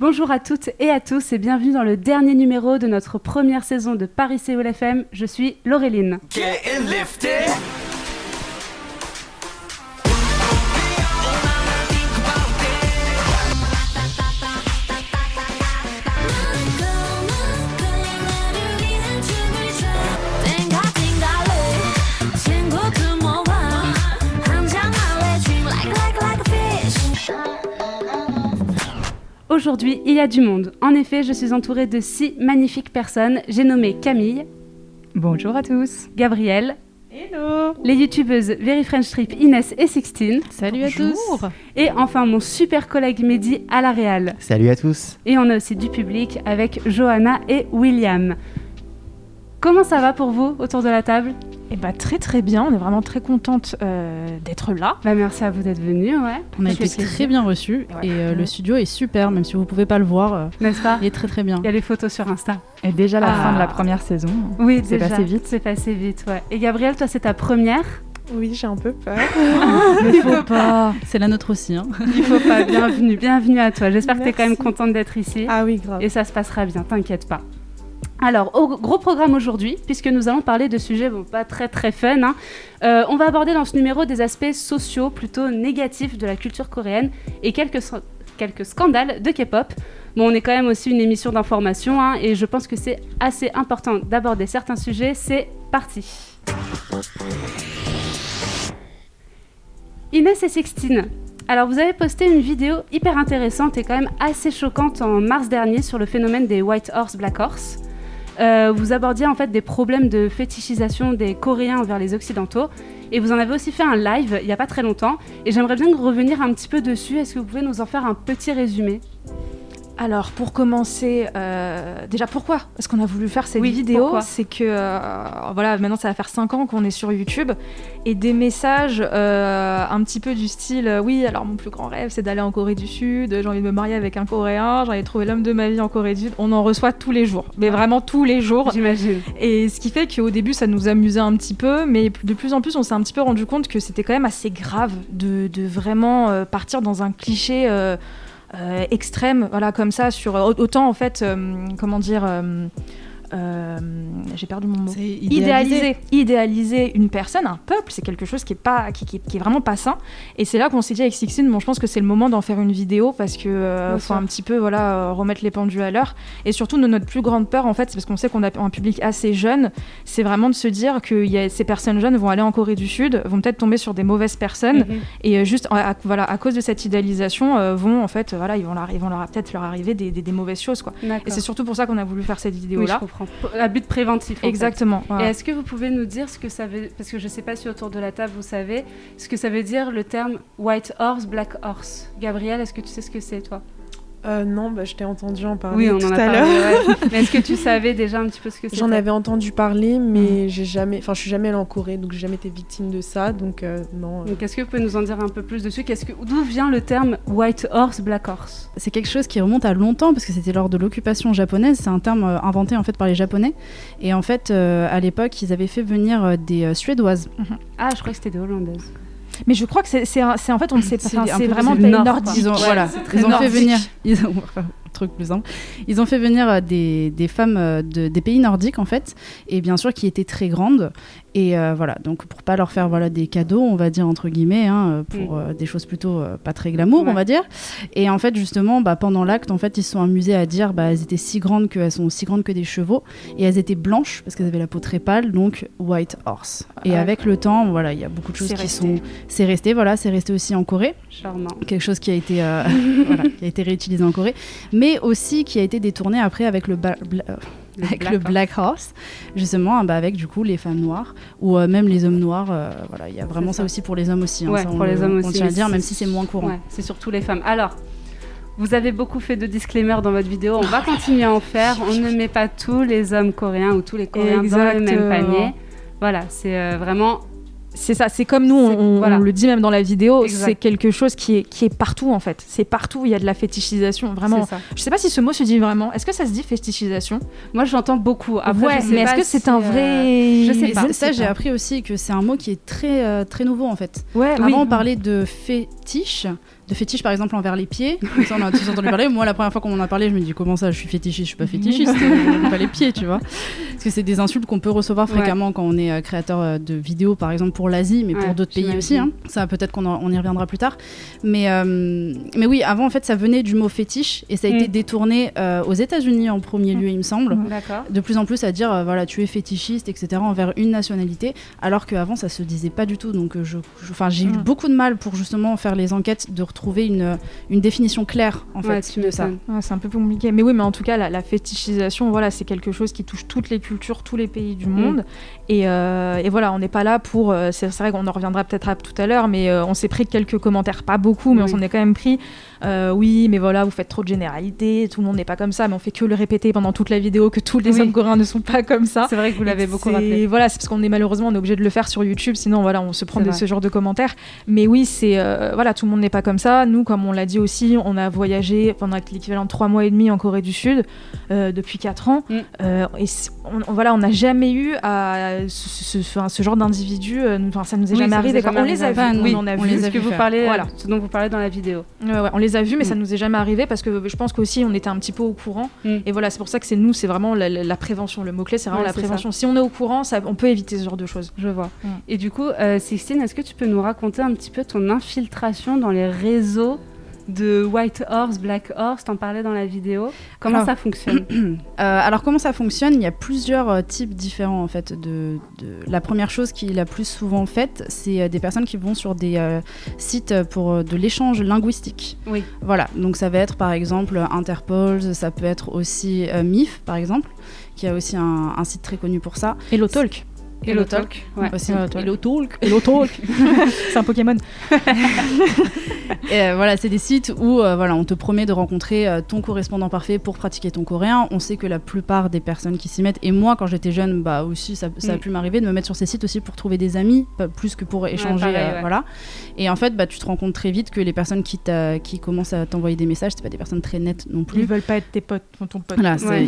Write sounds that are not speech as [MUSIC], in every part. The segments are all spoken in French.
Bonjour à toutes et à tous et bienvenue dans le dernier numéro de notre première saison de Paris Séoul FM. Je suis Laureline. Aujourd'hui, il y a du monde. En effet, je suis entourée de six magnifiques personnes. J'ai nommé Camille. Bonjour à tous. Gabrielle. Hello Les youtubeuses Very French Trip Inès et Sixtine. Salut à tous. Et enfin mon super collègue Mehdi à la Réal. Salut à tous. Et on a aussi du public avec Johanna et William. Comment ça va pour vous autour de la table? Eh bah très très bien, on est vraiment très contente euh, d'être là. Bah merci à vous d'être venus, ouais. On a été très bien reçus Ouais. et euh, le studio est super, même si vous pouvez pas le voir. euh, N'est-ce pas? il est très très bien. Il y a les photos sur Insta. Et déjà la Ah. fin de la première saison. Oui, C'est passé vite. C'est passé vite, ouais. Et Gabrielle, toi c'est ta première? Oui, j'ai un peu peur. [LAUGHS] [LAUGHS] Il faut pas. C'est la nôtre aussi. Hein. Il faut pas. Bienvenue, bienvenue à toi. J'espère que tu es quand même contente d'être ici. Ah oui, grave. Et ça se passera bien, t'inquiète pas. Alors, au gros programme aujourd'hui, puisque nous allons parler de sujets pas très très fun. hein. Euh, on va aborder dans ce numéro des aspects sociaux plutôt négatifs de la culture coréenne et quelques, scandales de K-pop. Bon, on est quand même aussi une émission d'information hein, et je pense que c'est assez important d'aborder certains sujets. C'est parti. Inès et Sixtine, alors, vous avez posté une vidéo hyper intéressante et quand même assez choquante en mars dernier sur le phénomène des White Horse, Black Horse. Euh, vous abordiez en fait des problèmes de fétichisation des Coréens envers les Occidentaux. Et vous en avez aussi fait un live il n'y a pas très longtemps. Et j'aimerais bien revenir un petit peu dessus. Est-ce que vous pouvez nous en faire un petit résumé? Alors pour commencer, euh, déjà pourquoi Est-ce qu'on a voulu faire cette Oui, vidéo C'est que euh, voilà, maintenant ça va faire 5 ans qu'on est sur YouTube et des messages euh, un petit peu du style oui, alors mon plus grand rêve c'est d'aller en Corée du Sud, j'ai envie de me marier avec un Coréen, j'ai envie de trouver l'homme de ma vie en Corée du Sud. On en reçoit tous les jours, mais vraiment tous les jours. J'imagine. Et ce qui fait qu'au début, ça nous amusait un petit peu, mais de plus en plus, on s'est un petit peu rendu compte que c'était quand même assez grave de, de vraiment partir dans un cliché euh, euh, extrême, voilà, comme ça, sur autant en fait, euh, comment dire. Euh, j'ai perdu mon mot. Idéaliser, idéaliser une personne, un peuple, c'est quelque chose qui est pas, qui, qui- qui est vraiment pas sain. Et c'est là qu'on s'est dit avec Sixtine, bon, je pense que c'est le moment d'en faire une vidéo parce que euh, faut un petit peu, voilà, euh, remettre les pendules à l'heure. Et surtout, notre plus grande peur, en fait, c'est parce qu'on sait qu'on a un public assez jeune, c'est vraiment de se dire que y a, ces personnes jeunes vont aller en Corée du Sud, vont peut-être tomber sur des mauvaises personnes, Mhm. et juste, à, voilà, à cause de cette idéalisation, euh, vont, en fait, voilà, ils vont, leur, ils vont leur peut-être leur arriver des, des- des mauvaises choses, quoi. Et c'est surtout pour ça qu'on a voulu faire cette Oui, je vidéo-là. Comprends. À but préventif. fait. Exactement. Et est-ce que vous pouvez nous dire ce que ça veut, parce que je ne sais pas si autour de la table vous savez, ce que ça veut dire le terme White Horse, Black Horse? Gabriel, est-ce que tu sais ce que c'est toi? Euh, non, bah, je t'ai entendu en parler Oui, on tout en a à l'heure. ouais. [LAUGHS] Mais est-ce que tu savais déjà un petit peu ce que c'était J'en avais entendu parler, mais j'ai jamais, enfin, je suis jamais allée en Corée, donc j'ai jamais été victime de ça, donc euh, non. euh. Donc est-ce que vous pouvez nous en dire un peu plus dessus? Qu'est-ce que d'où vient le terme White Horse, Black Horse? C'est quelque chose qui remonte à longtemps parce que c'était lors de l'occupation japonaise. C'est un terme euh, inventé en fait par les Japonais. Et en fait, euh, à l'époque, ils avaient fait venir euh, des euh, Suédoises. Ah, je crois que c'était des Hollandaises. Mais je crois que c'est, en fait, on ne sait pas. C'est vraiment des nord. Ils ont, voilà, ils ont fait venir. [LAUGHS] Ils ont, truc plus simple. Ils ont fait venir euh, des, des femmes euh, de, des pays nordiques en fait, et bien sûr qui étaient très grandes. Et euh, voilà, donc pour pas leur faire voilà des cadeaux, on va dire entre guillemets, hein, pour Mm. euh, des choses plutôt euh, pas très glamour, Ouais. on va dire. Et en fait justement, bah, pendant l'acte, en fait, ils se sont amusés à dire, bah, elles étaient si grandes qu'elles sont aussi grandes que des chevaux, et elles étaient blanches parce qu'elles avaient la peau très pâle, donc white horse. Et Ah, avec le temps, voilà, il y a beaucoup de choses qui resté. sont, c'est resté, voilà, c'est resté aussi en Corée Charmant. quelque chose qui a été [LAUGHS] voilà, qui a été réutilisé en Corée, mais aussi qui a été détourné après avec le ba- bla- avec Black le Horse. Black Horse, justement, bah, avec du coup les femmes noires ou euh, même les hommes noirs. euh, voilà, il y a vraiment ça. ça. aussi pour les hommes aussi. hein, Ouais, ça, on pour les le- hommes on aussi, à dire, même si c'est moins courant. Ouais, c'est surtout les femmes. Alors, vous avez beaucoup fait de disclaimers dans votre vidéo. On va continuer à en faire. On ne met pas tous les hommes coréens ou tous les coréens dans le même panier. Voilà, c'est euh, vraiment C'est ça, c'est comme nous, on, voilà. le dit même dans la vidéo, c'est quelque chose qui est, qui est partout en fait. C'est partout, il y a de la fétichisation, vraiment. Je sais pas si ce mot se dit vraiment. Est-ce que ça se dit fétichisation? Moi, j'entends beaucoup. Après, Ouais, je sais mais est-ce que c'est si, un euh, vrai. je sais pas. ça, j'ai appris aussi que c'est un mot qui est très, euh, très nouveau en fait. Ouais, Avant, oui. on parlait de fétiche, de fétiche par exemple envers les pieds. [LAUGHS] Ça, on a tous entendu parler. Moi, la première fois qu'on en a parlé, je me dis comment ça, je suis fétichiste, je suis pas fétichiste, euh, pas les pieds, tu vois. Parce que c'est des insultes qu'on peut recevoir fréquemment quand on est euh, créateur euh, de vidéos, par exemple pour l'Asie, mais pour d'autres pays aussi. Hein. Ça, peut-être qu'on on y reviendra plus tard. Mais, mais oui, avant, en fait, ça venait du mot fétiche et ça a été mm. détourné aux États-Unis en premier lieu, il me semble. Mm. De plus en plus à dire, voilà, tu es fétichiste, etc., envers une nationalité, alors qu'avant, ça se disait pas du tout. Donc, je, enfin, j'ai eu mm. beaucoup de mal pour justement faire les enquêtes de trouver une, une définition claire en fait de ça. c'est un peu compliqué. Mais oui, mais en tout cas, la, fétichisation, voilà, c'est quelque chose qui touche toutes les cultures, tous les pays du monde. Et, euh, et, voilà, on n'est pas là pour. Euh, c'est vrai qu'on en reviendra peut-être tout à l'heure, mais euh, on s'est pris quelques commentaires, pas beaucoup, mais on s'en est quand même pris. Oui, mais voilà, vous faites trop de généralités, tout le monde n'est pas comme ça, mais on fait que le répéter pendant toute la vidéo que tous les hommes coréens ne sont pas comme ça. C'est vrai que vous l'avez beaucoup rappelé. Voilà, c'est parce qu'on est malheureusement on est obligé de le faire sur YouTube, sinon voilà, on se prend de ce genre de commentaires. Mais oui, c'est voilà, tout le monde n'est pas comme ça. Nous, comme on l'a dit aussi, on a voyagé pendant l'équivalent de trois mois et demi en Corée du Sud euh, depuis quatre ans. Mm. Euh, et on, voilà, on n'a jamais eu à ce, ce, genre d'individu. Euh, enfin, ça nous est jamais arrivé. on les a vus. Oui, on, a vu ce que vous parlez, voilà. ce dont vous parlez dans la vidéo. on les a vus, mais ça mm. nous est jamais arrivé parce que je pense qu'aussi on était un petit peu au courant. Mm. Et voilà, c'est pour ça que c'est nous, c'est vraiment la, prévention. Le mot clé, c'est vraiment la prévention. Si on est au courant, ça, on peut éviter ce genre de choses. Je vois. Et du coup, Sixtine, est-ce que tu peux nous raconter un petit peu ton infiltration dans les réseaux de White Horse, Black Horse, t'en parlais dans la vidéo. Comment ça fonctionne [CLEARS THROAT] euh, Alors comment ça fonctionne? Il y a plusieurs euh, types différents en fait. De, La première chose qui est la plus souvent faite, c'est euh, des personnes qui vont sur des sites pour de l'échange linguistique. Oui. Voilà, donc ça va être par exemple Interpol, ça peut être aussi MIF par exemple, qui a aussi un, un site très connu pour ça. Hello Talk. Hello Talk. Ouais. Hello Talk. Hello Talk. [LAUGHS] c'est un Pokémon. [LAUGHS] et, euh, voilà, c'est des sites où euh, voilà, on te promet de rencontrer euh, ton correspondant parfait pour pratiquer ton coréen. On sait que la plupart des personnes qui s'y mettent, et moi quand j'étais jeune, bah aussi ça, ça a mm. pu m'arriver de me mettre sur ces sites aussi pour trouver des amis, plus que pour échanger. voilà. Et en fait, bah, tu te rends compte très vite que les personnes qui, qui commencent à t'envoyer des messages, c'est pas des personnes très nettes non plus. Ils veulent pas être tes potes, ton pote.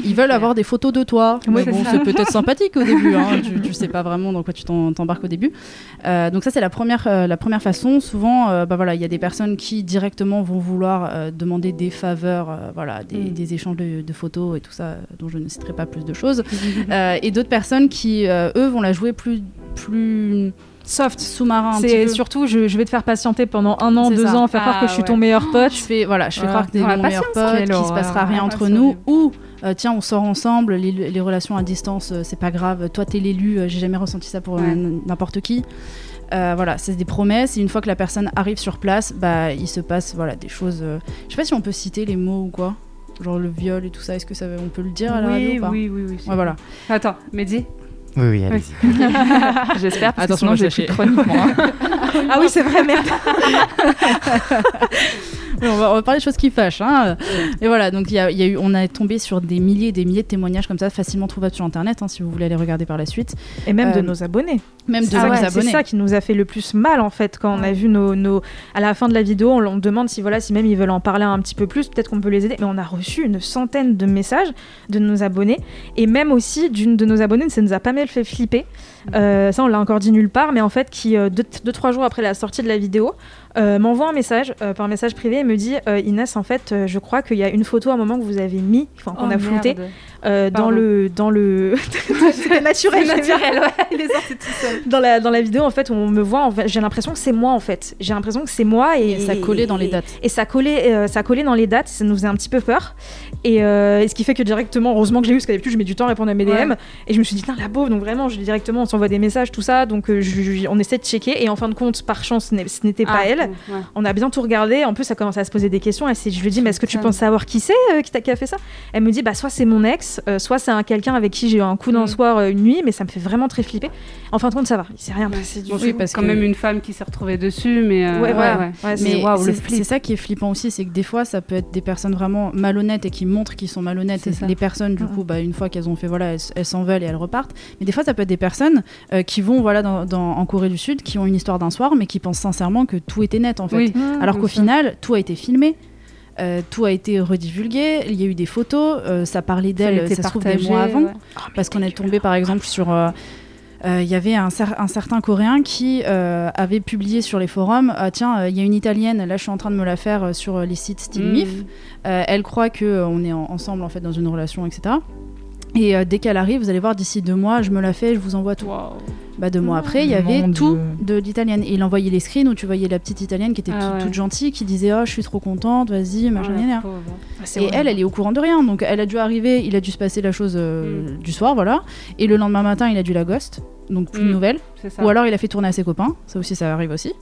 ils veulent avoir des photos de toi. bon, c'est peut-être sympathique au début, hein, [LAUGHS] tu, tu sais pas vraiment dans quoi tu t'embarques au début. Euh, donc ça c'est la première, euh, la première façon. Souvent, euh, bah voilà, il y a des personnes qui directement vont vouloir demander des faveurs, voilà, des, mm. des échanges de, photos et tout ça, dont je ne citerai pas plus de choses. [LAUGHS] et d'autres personnes qui, eux, vont la jouer plus, plus soft, sous-marin. C'est surtout, je, je, vais te faire patienter pendant un an, deux ans, faire croire que je suis ton meilleur pote. Je fais, voilà, je fais croire que t'es mon meilleur pote, qu'il se passera rien entre nous, ou euh, tiens, on sort ensemble, les, relations à distance, euh, c'est pas grave. Toi, t'es l'élu, euh, j'ai jamais ressenti ça pour n'importe qui. voilà, c'est des promesses. Et une fois que la personne arrive sur place, bah, il se passe voilà des choses. Je sais pas si on peut citer les mots ou quoi, genre le viol et tout ça. Est-ce que ça, on peut le dire à la radio ou pas Oui, oui, oui. Ouais, voilà. Attends, Mehdi. Oui, oui, allez-y. [LAUGHS] J'espère, parce Attention, que sinon j'ai chronique, moi. [LAUGHS] ah oui, c'est vrai, merde. [LAUGHS] on, va, parler de choses qui fâchent. Hein. Et voilà, donc y a, y a eu, on a tombé sur des milliers et des milliers de témoignages comme ça, facilement trouvables sur Internet, hein, si vous voulez aller regarder par la suite. Et même de euh, nos abonnés. Même de nos abonnés. C'est ça qui nous a fait le plus mal, en fait, quand on a vu nos, nos... À la fin de la vidéo, on, on, demande si, voilà, si même ils veulent en parler un petit peu plus, peut-être qu'on peut les aider. Mais on a reçu une centaine de messages de nos abonnés. Et même aussi d'une de nos abonnés, ça nous a pas mal fait flipper. Euh, ça, on l'a encore dit nulle part, mais en fait, qui, 2-3 euh, jours après la sortie de la vidéo, euh, m'envoie un message par message privé et me dit Inès, en fait, je crois qu'il y a une photo à un moment que vous avez mis, enfin, qu'on oh, a flouté. Dans le dans le [LAUGHS] c'était naturel naturel ouais. [LAUGHS] Sorti tout seul. Dans la dans la vidéo en fait on me voit en fait, j'ai l'impression que c'est moi en fait. J'ai l'impression que c'est moi et, ça collait dans les dates. et, ça collait ça collait dans les dates ça nous faisait un petit peu peur. Et, ce qui fait que directement heureusement que j'ai eu parce qu'à d'habitude je mets du temps à répondre à mes DM et je me suis dit la pauvre donc vraiment je directement s'envoie des messages, tout ça. Donc euh, on essaie de checker. Et en fin de compte, par chance, ce n'était pas ah, elle. On a bien tout regardé. En plus, ça commence à se poser des questions. Et je lui dis, mais est-ce que tu penses savoir qui c'est euh, qui, a fait ça? Elle me dit, bah soit c'est mon ex, euh, soit c'est un quelqu'un avec qui j'ai eu un coup d'un mm. soir une nuit, mais ça me fait vraiment très flipper. En fin de compte, ça va. Il s'est rien passé du tout. Oui, parce quand même une femme qui s'est retrouvée dessus, mais ouais, ouais, mais c'est ça qui est flippant aussi, c'est que des fois, ça peut être des personnes vraiment malhonnêtes et qui montrent qu'ils sont malhonnêtes. les personnes, du coup, bah, une fois qu'elles ont fait, voilà, elles s'en veulent et elles repartent. Mais des fois, ça peut être des personnes euh, qui vont voilà dans, en Corée du Sud, qui ont une histoire d'un soir, mais qui pensent sincèrement que tout était net en fait. Alors qu'au final, tout a été filmé. Euh, tout a été redivulgué, il y a eu des photos, euh, ça parlait d'elle, ça, se trouve des mois avant, oh, parce qu'on est tombé par exemple sur euh, il y avait un, cer- un certain Coréen qui avait publié sur les forums Ah, Tiens, il y a une Italienne, là je suis en train de me la faire sur les sites style Mm. MIF. Elle croit qu'on est en- ensemble en fait dans une relation, etc. Et dès qu'elle arrive, vous allez voir, d'ici deux mois, je me la fais, je vous envoie tout. Bah, deux mois après, il y avait Mon tout Dieu. de l'italienne. Et il envoyait les screens où tu voyais la petite italienne qui était Ah toute, ouais. toute gentille, qui disait Oh, je suis trop contente, vas-y, machin, gna, gna. pauvre. Et elle, elle est au courant de rien. Donc elle a dû arriver, il a dû se passer la chose euh, Mm. du soir, voilà. Et le lendemain matin, il a dû la ghost. Donc plus de Mm. nouvelles. Ou alors il a fait tourner à ses copains. Ça aussi, ça arrive aussi.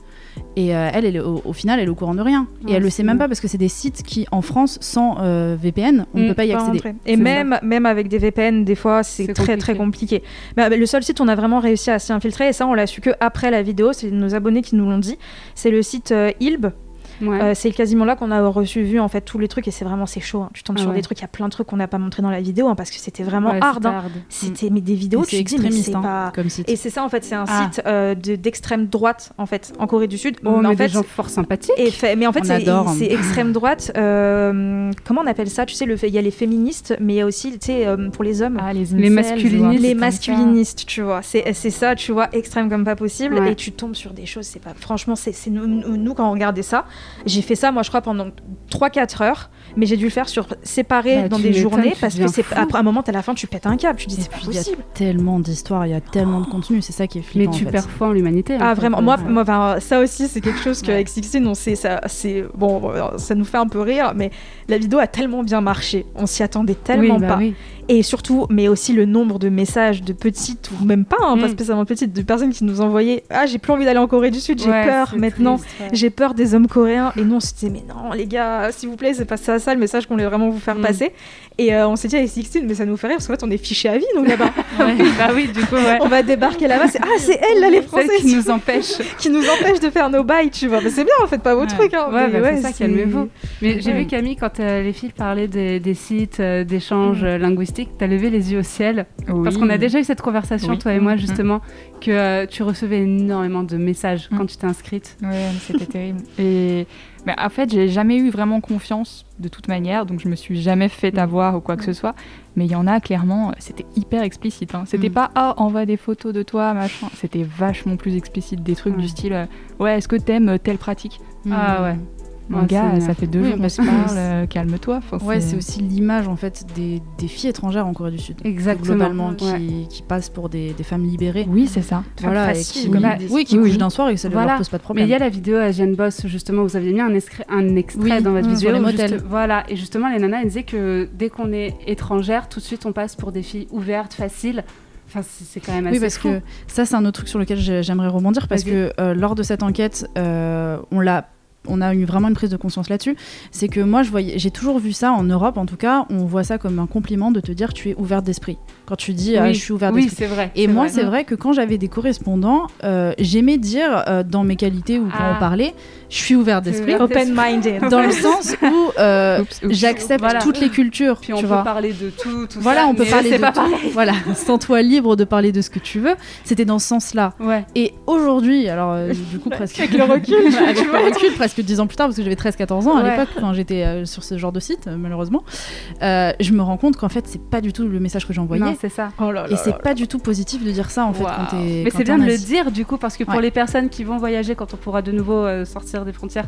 Et euh, elle, au, au final, elle est au courant de rien. Ouais, et elle le sait même pas parce que c'est des sites qui, en France, sans euh, VPN, on ne Mm, peut pas y accéder. Et même, même avec des VPN, des fois, c'est très très compliqué. compliqué. Bah, bah, le seul site où on a vraiment réussi à s'y infiltrer, et ça on l'a su que après la vidéo, c'est nos abonnés qui nous l'ont dit, c'est le site euh, Ilb. Ouais. Euh, c'est quasiment là qu'on a reçu vu en fait tous les trucs et c'est vraiment c'est chaud. hein. Tu tombes Ah sur ouais. des trucs, il y a plein de trucs qu'on n'a pas montré dans la vidéo hein, parce que c'était vraiment Ouais, hard. c'était hein. hard. C'était mais des vidéos, tu te dis mais c'est hein, pas. comme site. Et c'est ça en fait, c'est un Ah. site euh, de- d'extrême droite en fait en Corée du Sud. Oh, mais en des gens fort sympathiques. et fait- mais en fait, c'est adore. c'est extrême droite. euh, comment on appelle ça Tu sais, le il y a les féministes, mais il y a aussi, tu sais, euh, pour les hommes, Ah, les, masculinistes. les masculinistes, tu vois. C'est c'est ça, tu vois, extrême comme pas possible. Et tu tombes sur des choses, c'est pas. Franchement, c'est nous, quand on regardait ça, j'ai fait ça, moi, je crois, pendant 3-4 heures, mais j'ai dû le faire sur séparé Bah, dans des journées parce que c'est après un moment, à la fin, tu pètes un câble. Tu dis, c'est pas puis, il y a possible. tellement d'histoires, il y a tellement de contenu, c'est ça qui est Mais flippant. tu en fait. perds foi en l'humanité. Ah fait. vraiment, moi, Ouais. moi enfin, ça aussi c'est quelque chose Ouais. qu'avec Sixteen on sait ça c'est bon bon, ça nous fait un peu rire mais la vidéo a tellement bien marché, on s'y attendait tellement Oui, bah pas oui. Et surtout mais aussi le nombre de messages de petites ou même pas hein, pas Mm. spécialement petites de personnes qui nous envoyaient ah j'ai plus envie d'aller en Corée du Sud, j'ai Ouais, peur maintenant. ouais. J'ai peur des hommes coréens et nous on se disait mais non les gars s'il vous plaît c'est pas ça, ça le message qu'on voulait vraiment vous faire Mm. passer et euh, on s'est dit avec Sixteen mais ça nous fait rire parce qu'en fait on est fichés à vie nous là-bas [LAUGHS] Ouais, bah oui, du coup, ouais. [LAUGHS] on va débarquer là-bas c'est ah c'est elle là les Celle françaises qui nous empêche. [LAUGHS] qui nous empêche de faire nos bails, tu vois. Mais c'est bien, en fait, pas vos trucs. Hein. Ouais, Mais bah, c'est ça, calmez-vous. Mais j'ai vu Camille, quand euh, les filles parlaient des, sites euh, d'échange Mm. Euh, linguistique, t'as levé les yeux au ciel. Parce Oui. qu'on a déjà eu cette conversation, Oui. toi et moi, Mm. justement, que euh, tu recevais énormément de messages Mm. quand tu t'es inscrite. Mais c'était [LAUGHS] terrible. Et mais en fait, j'ai jamais eu vraiment confiance de toute manière, donc je me suis jamais fait Mm. avoir ou quoi que ce soit. Mais il y en a clairement, c'était hyper explicite. hein. C'était Mm. pas ah envoie des photos de toi machin. C'était vachement plus explicite, des trucs du style euh, ouais est-ce que t'aimes telle pratique? Ah ouais. Mon Ouais, gars, ça fait deux Oui, jours qu'on mais se parle, euh, calme-toi. Enfin, Ouais, c'est aussi l'image en fait des, des filles étrangères en Corée du Sud. Exactement. Globalement, Ouais. qui, qui passent pour des, des femmes libérées. Oui, c'est ça. Voilà, et facile, qui, comme oui, qui oui, d'un soir et que ça ne Voilà. leur pose pas de Mais problème. il y a la vidéo à Jeanne Boss, justement, vous aviez mis un, extrait- un extrait Oui, dans votre mm, vidéo. sur les où motels. juste- voilà, et justement, les nanas, elles disaient que dès qu'on est étrangère, tout de suite, on passe pour des filles ouvertes, faciles. Enfin, c'est quand même assez Oui, parce fou. que ça, c'est un autre truc sur lequel j'ai- j'aimerais rebondir parce que euh, lors de cette enquête, euh, on l'a. On a eu vraiment une prise de conscience là-dessus. C'est que moi, je voyais, j'ai toujours vu ça en Europe, en tout cas, on voit ça comme un compliment de te dire tu es ouverte d'esprit. Quand tu dis ah, Oui. je suis ouverte Oui, d'esprit. c'est vrai. Et moi, c'est vrai que quand j'avais des correspondants, euh, j'aimais dire euh, dans mes qualités ou quand Ah. on parlait, je suis ouverte d'esprit. Open-minded. Dans le sens où euh, j'accepte Voilà. toutes les cultures. Puis on tu peut vois. parler de tout, tout Voilà, ça, on peut parler de pas tout. pareil. Voilà, sens-toi libre de parler de ce que tu veux. C'était dans ce sens-là. Ouais. Et aujourd'hui, alors euh, du coup [LAUGHS] presque Avec le recul, [LAUGHS] avec tu le vois. recul, presque 10 ans plus tard, parce que j'avais 13-14 ans à Ouais. l'époque quand j'étais euh, sur ce genre de site, euh, malheureusement, euh, je me rends compte qu'en fait c'est pas du tout le message que j'envoyais. C'est ça. Oh là là Et c'est pas du tout positif de dire ça en fait quand t'es. Mais c'est bien en de le dire du coup parce que pour Ouais. les personnes qui vont voyager quand on pourra de nouveau euh, sortir des frontières,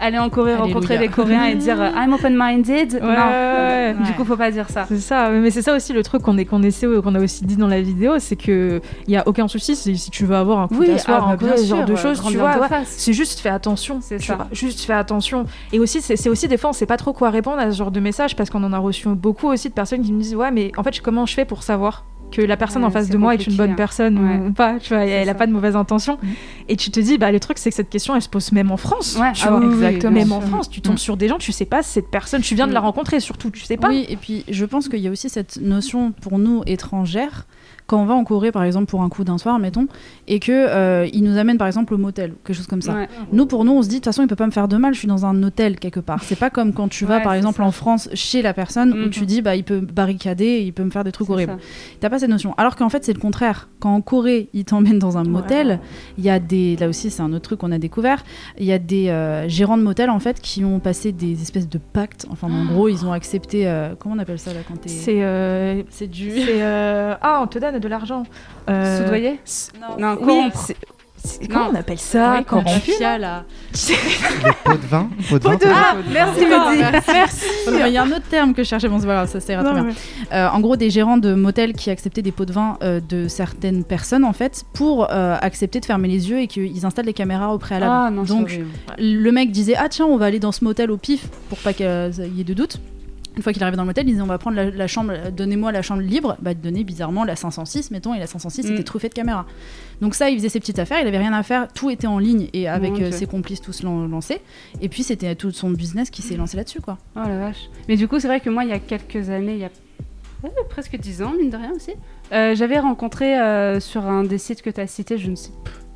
aller en Corée, Alléluia. rencontrer des Coréens et dire [LAUGHS] I'm open-minded. Ouais, non, ouais, du ouais. coup faut pas dire ça. C'est ça, mais c'est ça aussi le truc qu'on qu'on essaie qu'on a aussi dit dans la vidéo, c'est que il y a aucun souci si, si tu veux avoir un coup d'asseoir, ah, un bah, peu ce genre de choses, tu vois. C'est juste fais attention, C'est ça. vois, juste fais attention. Et aussi, c'est c'est aussi des fois, on sait pas trop quoi répondre à ce genre de message parce qu'on en a reçu beaucoup aussi de personnes qui me disent ouais, mais en fait, comment je fais pour savoir? Que la personne Ouais, en face de moi est une bonne hein. personne ou- Ouais. ou pas, tu vois, elle ça. a pas de mauvaise intention. Mhm. Et tu te dis bah le truc c'est que cette question elle se pose même en France, Ouais, tu ah vois. oui, oui, exactement. Même en France, tu tombes Mm. sur des gens, tu sais pas cette personne, tu viens de la Mm. rencontrer surtout, tu sais pas. Oui, et puis je pense qu'il y a aussi cette notion pour nous étrangères quand on va en Corée par exemple pour un coup d'un soir, mettons, et que euh, ils nous amènent par exemple au motel quelque chose comme ça. Ouais. Nous, pour nous, on se dit, de toute façon, il peut pas me faire de mal, je suis dans un hôtel quelque part. C'est pas comme quand tu vas, Ouais, par exemple, ça. en France, chez la personne, où tu dis, bah, il peut barricader, il peut me faire des trucs horribles. ça. T'as pas cette notion. Alors qu'en fait, c'est le contraire. Quand en Corée, ils t'emmènent dans un motel, il y a des. Là aussi, c'est un autre truc qu'on a découvert. Il y a des euh, gérants de motel, en fait, qui ont passé des espèces de pactes. Enfin, en gros, ils ont accepté. euh, comment on appelle ça, là, quand t'es. C'est euh, C'est du. c'est, euh, ah on te donne de l'argent. Euh, Soudoyer s- Non, oui, corrompre. Comment Non. on appelle ça Oui, corrompu mafia, là. Les pots de vin Pots de vin, de vin. dit Merci, Ah, Mehdi. merci. Il y a un autre terme que je cherchais, bon, c'est grave, ça sert Non, très bien. mais- Euh, en gros, des gérants de motels qui acceptaient des pots de vin euh, de certaines personnes, en fait, pour euh, accepter de fermer les yeux et qu'ils installent les caméras au préalable. Ah non, Donc, le mec disait Ah, tiens, on va aller dans ce motel au pif pour pas qu'il y ait de doute. Une fois qu'il arrivait dans le motel, il disait On va prendre la, la chambre, donnez-moi la chambre libre. Bah, donnait bizarrement la 506, mettons, et la 506 Mm. était truffée de caméras. Donc, ça, il faisait ses petites affaires, il avait rien à faire, tout était en ligne et avec euh, ses complices tous lan- lancés. Et puis, c'était tout son business qui s'est lancé là-dessus, quoi. Oh la vache. Mais du coup, c'est vrai que moi, il y a quelques années, il y a presque 10 ans, mine de rien aussi, euh, j'avais rencontré euh, sur un des sites que tu as cité, je ne sais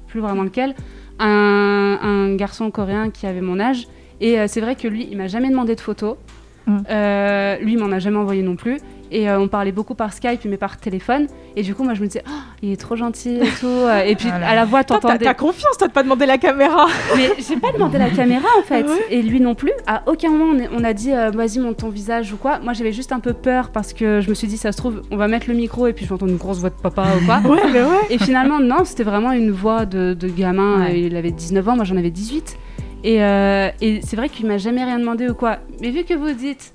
plus vraiment lequel, un, un garçon coréen qui avait mon âge. Et c'est vrai que lui, il m'a jamais demandé de photos. Mm. Euh, lui, il m'en a jamais envoyé non plus. Et euh, on parlait beaucoup par Skype, mais par téléphone. Et du coup, moi, je me disais, Oh, il est trop gentil et tout. [LAUGHS] Et puis, Voilà. à la voix, t'entendais. t'as confiance, toi, de pas demander la caméra. [LAUGHS] Mais j'ai pas demandé la caméra en fait. Ouais. Et lui non plus. À aucun moment on, est- on a dit euh, vas-y monte ton visage ou quoi. Moi j'avais juste un peu peur parce que je me suis dit ça se trouve on va mettre le micro et puis je vais entendre une grosse voix de papa ou quoi. [LAUGHS] Ouais, mais ouais. Et finalement non c'était vraiment une voix de, de gamin. Ouais. Il avait 19 ans, moi j'en avais 18. Et, euh, et c'est vrai qu'il m'a jamais rien demandé ou quoi. Mais vu que vous dites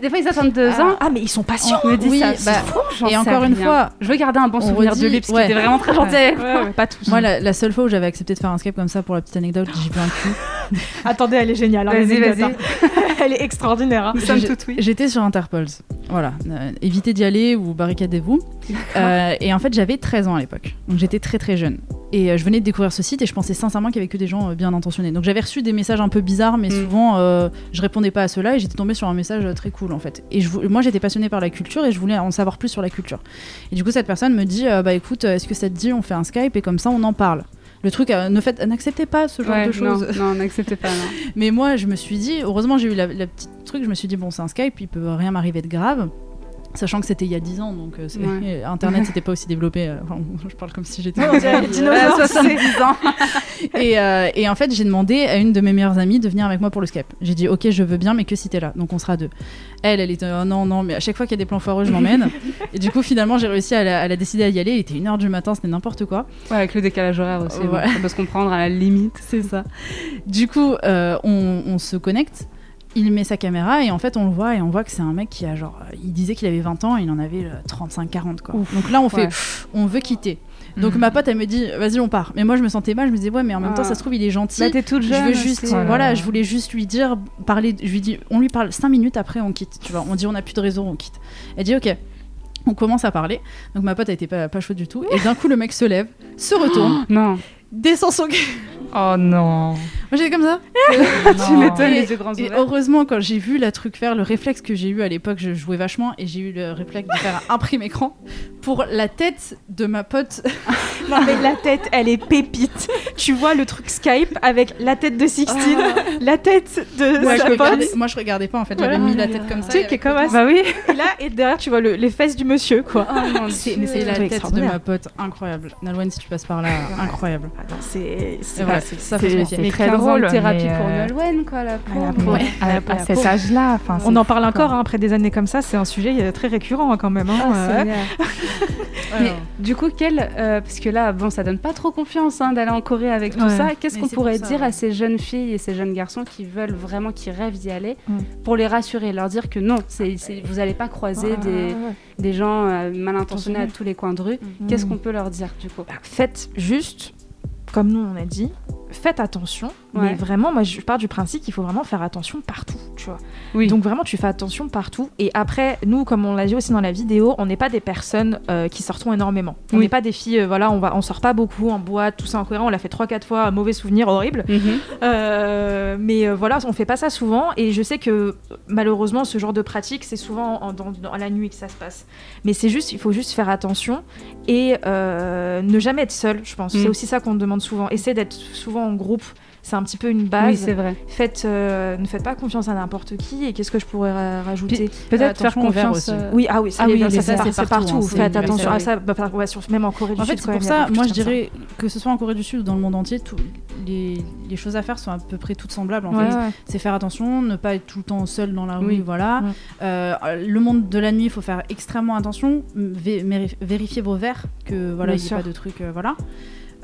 des fois ils attendent deux Ah, ans. ah, mais ils sont patients. Je me dis Oui, ça, bah, c'est fou, et encore une rien. fois, je veux garder un bon on souvenir redit- de lui parce ouais. qu'il était vraiment très gentil. Ouais, ouais, pas tous. Moi, la, la seule fois où j'avais accepté de faire un Skype comme ça, pour la petite anecdote, j'ai vu un cul. [LAUGHS] Attendez, elle est géniale. hein, Vas-y, vas-y. hein. [LAUGHS] elle est extraordinaire. hein. Nous sommes J'ai- tout oui. J'étais sur Interpols. Voilà. Euh, évitez d'y aller ou barricadez-vous. Euh, et en fait, j'avais 13 ans à l'époque. Donc j'étais très très jeune. Et euh, je venais de découvrir ce site et je pensais sincèrement qu'il y avait que des gens bien intentionnés. Donc j'avais reçu des messages un peu bizarres, mais Mm. souvent euh, je répondais pas à cela et j'étais tombée sur un message très cool en fait. Et je, moi j'étais passionnée par la culture et je voulais en savoir plus sur la culture. Et du coup, cette personne me dit euh, Bah écoute, euh, est-ce que ça te dit, on fait un Skype et comme ça on en parle? Le truc, euh, ne faites, n'acceptez pas ce genre Ouais, de choses. Non, non, n'acceptez pas. Non. [LAUGHS] Mais moi, je me suis dit, heureusement, j'ai eu la, la petite truc, je me suis dit, bon, c'est un Skype, il peut rien m'arriver de grave. Sachant que c'était il y a 10 ans, donc euh, Ouais. [LAUGHS] Internet c'était pas aussi développé. euh, enfin, [LAUGHS] je parle comme si j'étais. [LAUGHS] Sais. 70 ans. et, euh, et en fait, j'ai demandé à une de mes meilleures amies de venir avec moi pour le Skype. J'ai dit, ok, je veux bien, mais que si t'es là. Donc on sera deux. Elle, elle était, oh, non, non, mais à chaque fois qu'il y a des plans foireux, je l'emmène. et du coup, finalement, j'ai réussi à la, à la décider à y aller. Il était 1h du matin, c'était n'importe quoi. Ouais, avec le décalage horaire aussi. Ouais. bon, ça peut se comprendre à la limite. C'est ça. Du coup, on, on se connecte. Il met sa caméra et en fait on le voit et on voit que c'est un mec qui a genre euh, il disait qu'il avait 20 ans il en avait 35 40 quoi. Donc là on fait Ouais. on veut quitter. Donc Mhm. ma pote elle me dit vas-y on part. Mais moi je me sentais mal, je me disais ouais mais en même temps Ah. ça se trouve il est gentil. Bah, t'es toute je jeune. veux juste aussi. voilà, je voulais juste lui dire parler je lui dis on lui parle 5 minutes après on quitte, tu vois. On dit on a plus de réseau, on quitte. Elle dit OK. On commence à parler. Donc ma pote a été pas, pas chaude du tout et d'un coup le mec se lève, se retourne, [GASPS] Non. Descend son Oh non. Moi j'étais comme ça. [LAUGHS] Tu Non. m'étonnes, Et- les yeux grands Et heureusement, quand j'ai vu la truc faire, le réflexe que j'ai eu à l'époque, je jouais vachement et j'ai eu le réflexe de faire un prime écran pour la tête de ma pote. [LAUGHS] Non, mais la tête, elle est pépite. Tu vois le truc Skype avec la tête de Sixtine, la tête de moi, je sa pote. regardais, moi, je regardais pas en fait, j'avais Voilà. mis la tête comme ça. Tu sais, comme. Bah oui. Et là, et derrière, tu vois le- les fesses du monsieur, quoi. Oh C'est- Dieu. mais C'est la tête de ma pote, incroyable. Nalwen, si tu passes par là, incroyable. C'est. c'est- Mais très 15 ans drôle, de thérapie pour euh, Nolwenn, quoi, la pauvre. Ouais, à, la à pauvre. cet âge-là, enfin, On c'est en parle fou, encore hein, après des années comme ça, c'est un sujet euh, très récurrent hein, quand même. hein, Ah, euh. Ouais, [LAUGHS] Mais du coup, quel, euh, parce que là, bon, ça donne pas trop confiance hein, d'aller en Corée avec tout Ouais. ça. Qu'est-ce qu'on c'est pourrait ça, dire ouais. à ces jeunes filles et ces jeunes garçons qui veulent vraiment, qui rêvent d'y aller, Mm. pour les rassurer, leur dire que non, c'est, vous n'allez pas croiser Ah, des, ouais. des gens euh, mal intentionnés à tous les coins de rue. Mm. Qu'est-ce qu'on peut leur dire du coup? Bah, faites juste, comme nous on a dit, faites attention. Ouais. Mais vraiment, moi je pars du principe qu'il faut vraiment faire attention partout, tu vois. Oui. Donc vraiment, tu fais attention partout. Et après, nous, comme on l'a dit aussi dans la vidéo, on n'est pas des personnes euh, qui sortons énormément. On Oui. n'est pas des filles, euh, voilà, on va, on sort pas beaucoup en boîte, tout ça en cohérent. On l'a fait 3-4 fois, mauvais souvenir, horrible. Mhm. Euh, mais voilà, on fait pas ça souvent. Et je sais que malheureusement, ce genre de pratique, c'est souvent en- dans, dans la nuit que ça se passe. Mais c'est juste, il faut juste faire attention et ne jamais être seul, je pense. Mm. C'est aussi ça qu'on demande souvent. Essayer d'être souvent en groupe. c'est un petit peu une Oui, base. c'est vrai. Faites, euh, ne faites pas confiance à n'importe qui. Et qu'est-ce que je pourrais ra- rajouter Peut-être faire confiance. aussi. euh, Oui, ah oui, ça, Ah oui, ça, les c'est partout, hein, Faites attention à ça. Bah, ouais, sur- même en Corée du En Sud. fait, c'est pour ça, moi je dirais que ce soit en Corée du Sud ou dans le monde entier, tout- les, les choses à faire sont à peu près toutes semblables. En Ouais, fait. ouais. C'est faire attention, ne pas être tout le temps seul dans la rue, Oui. voilà. Ouais. Euh, le monde de la nuit, il faut faire extrêmement attention, vé- méri- vérifier vos verres, que voilà, il n'y ait pas de trucs, euh, voilà.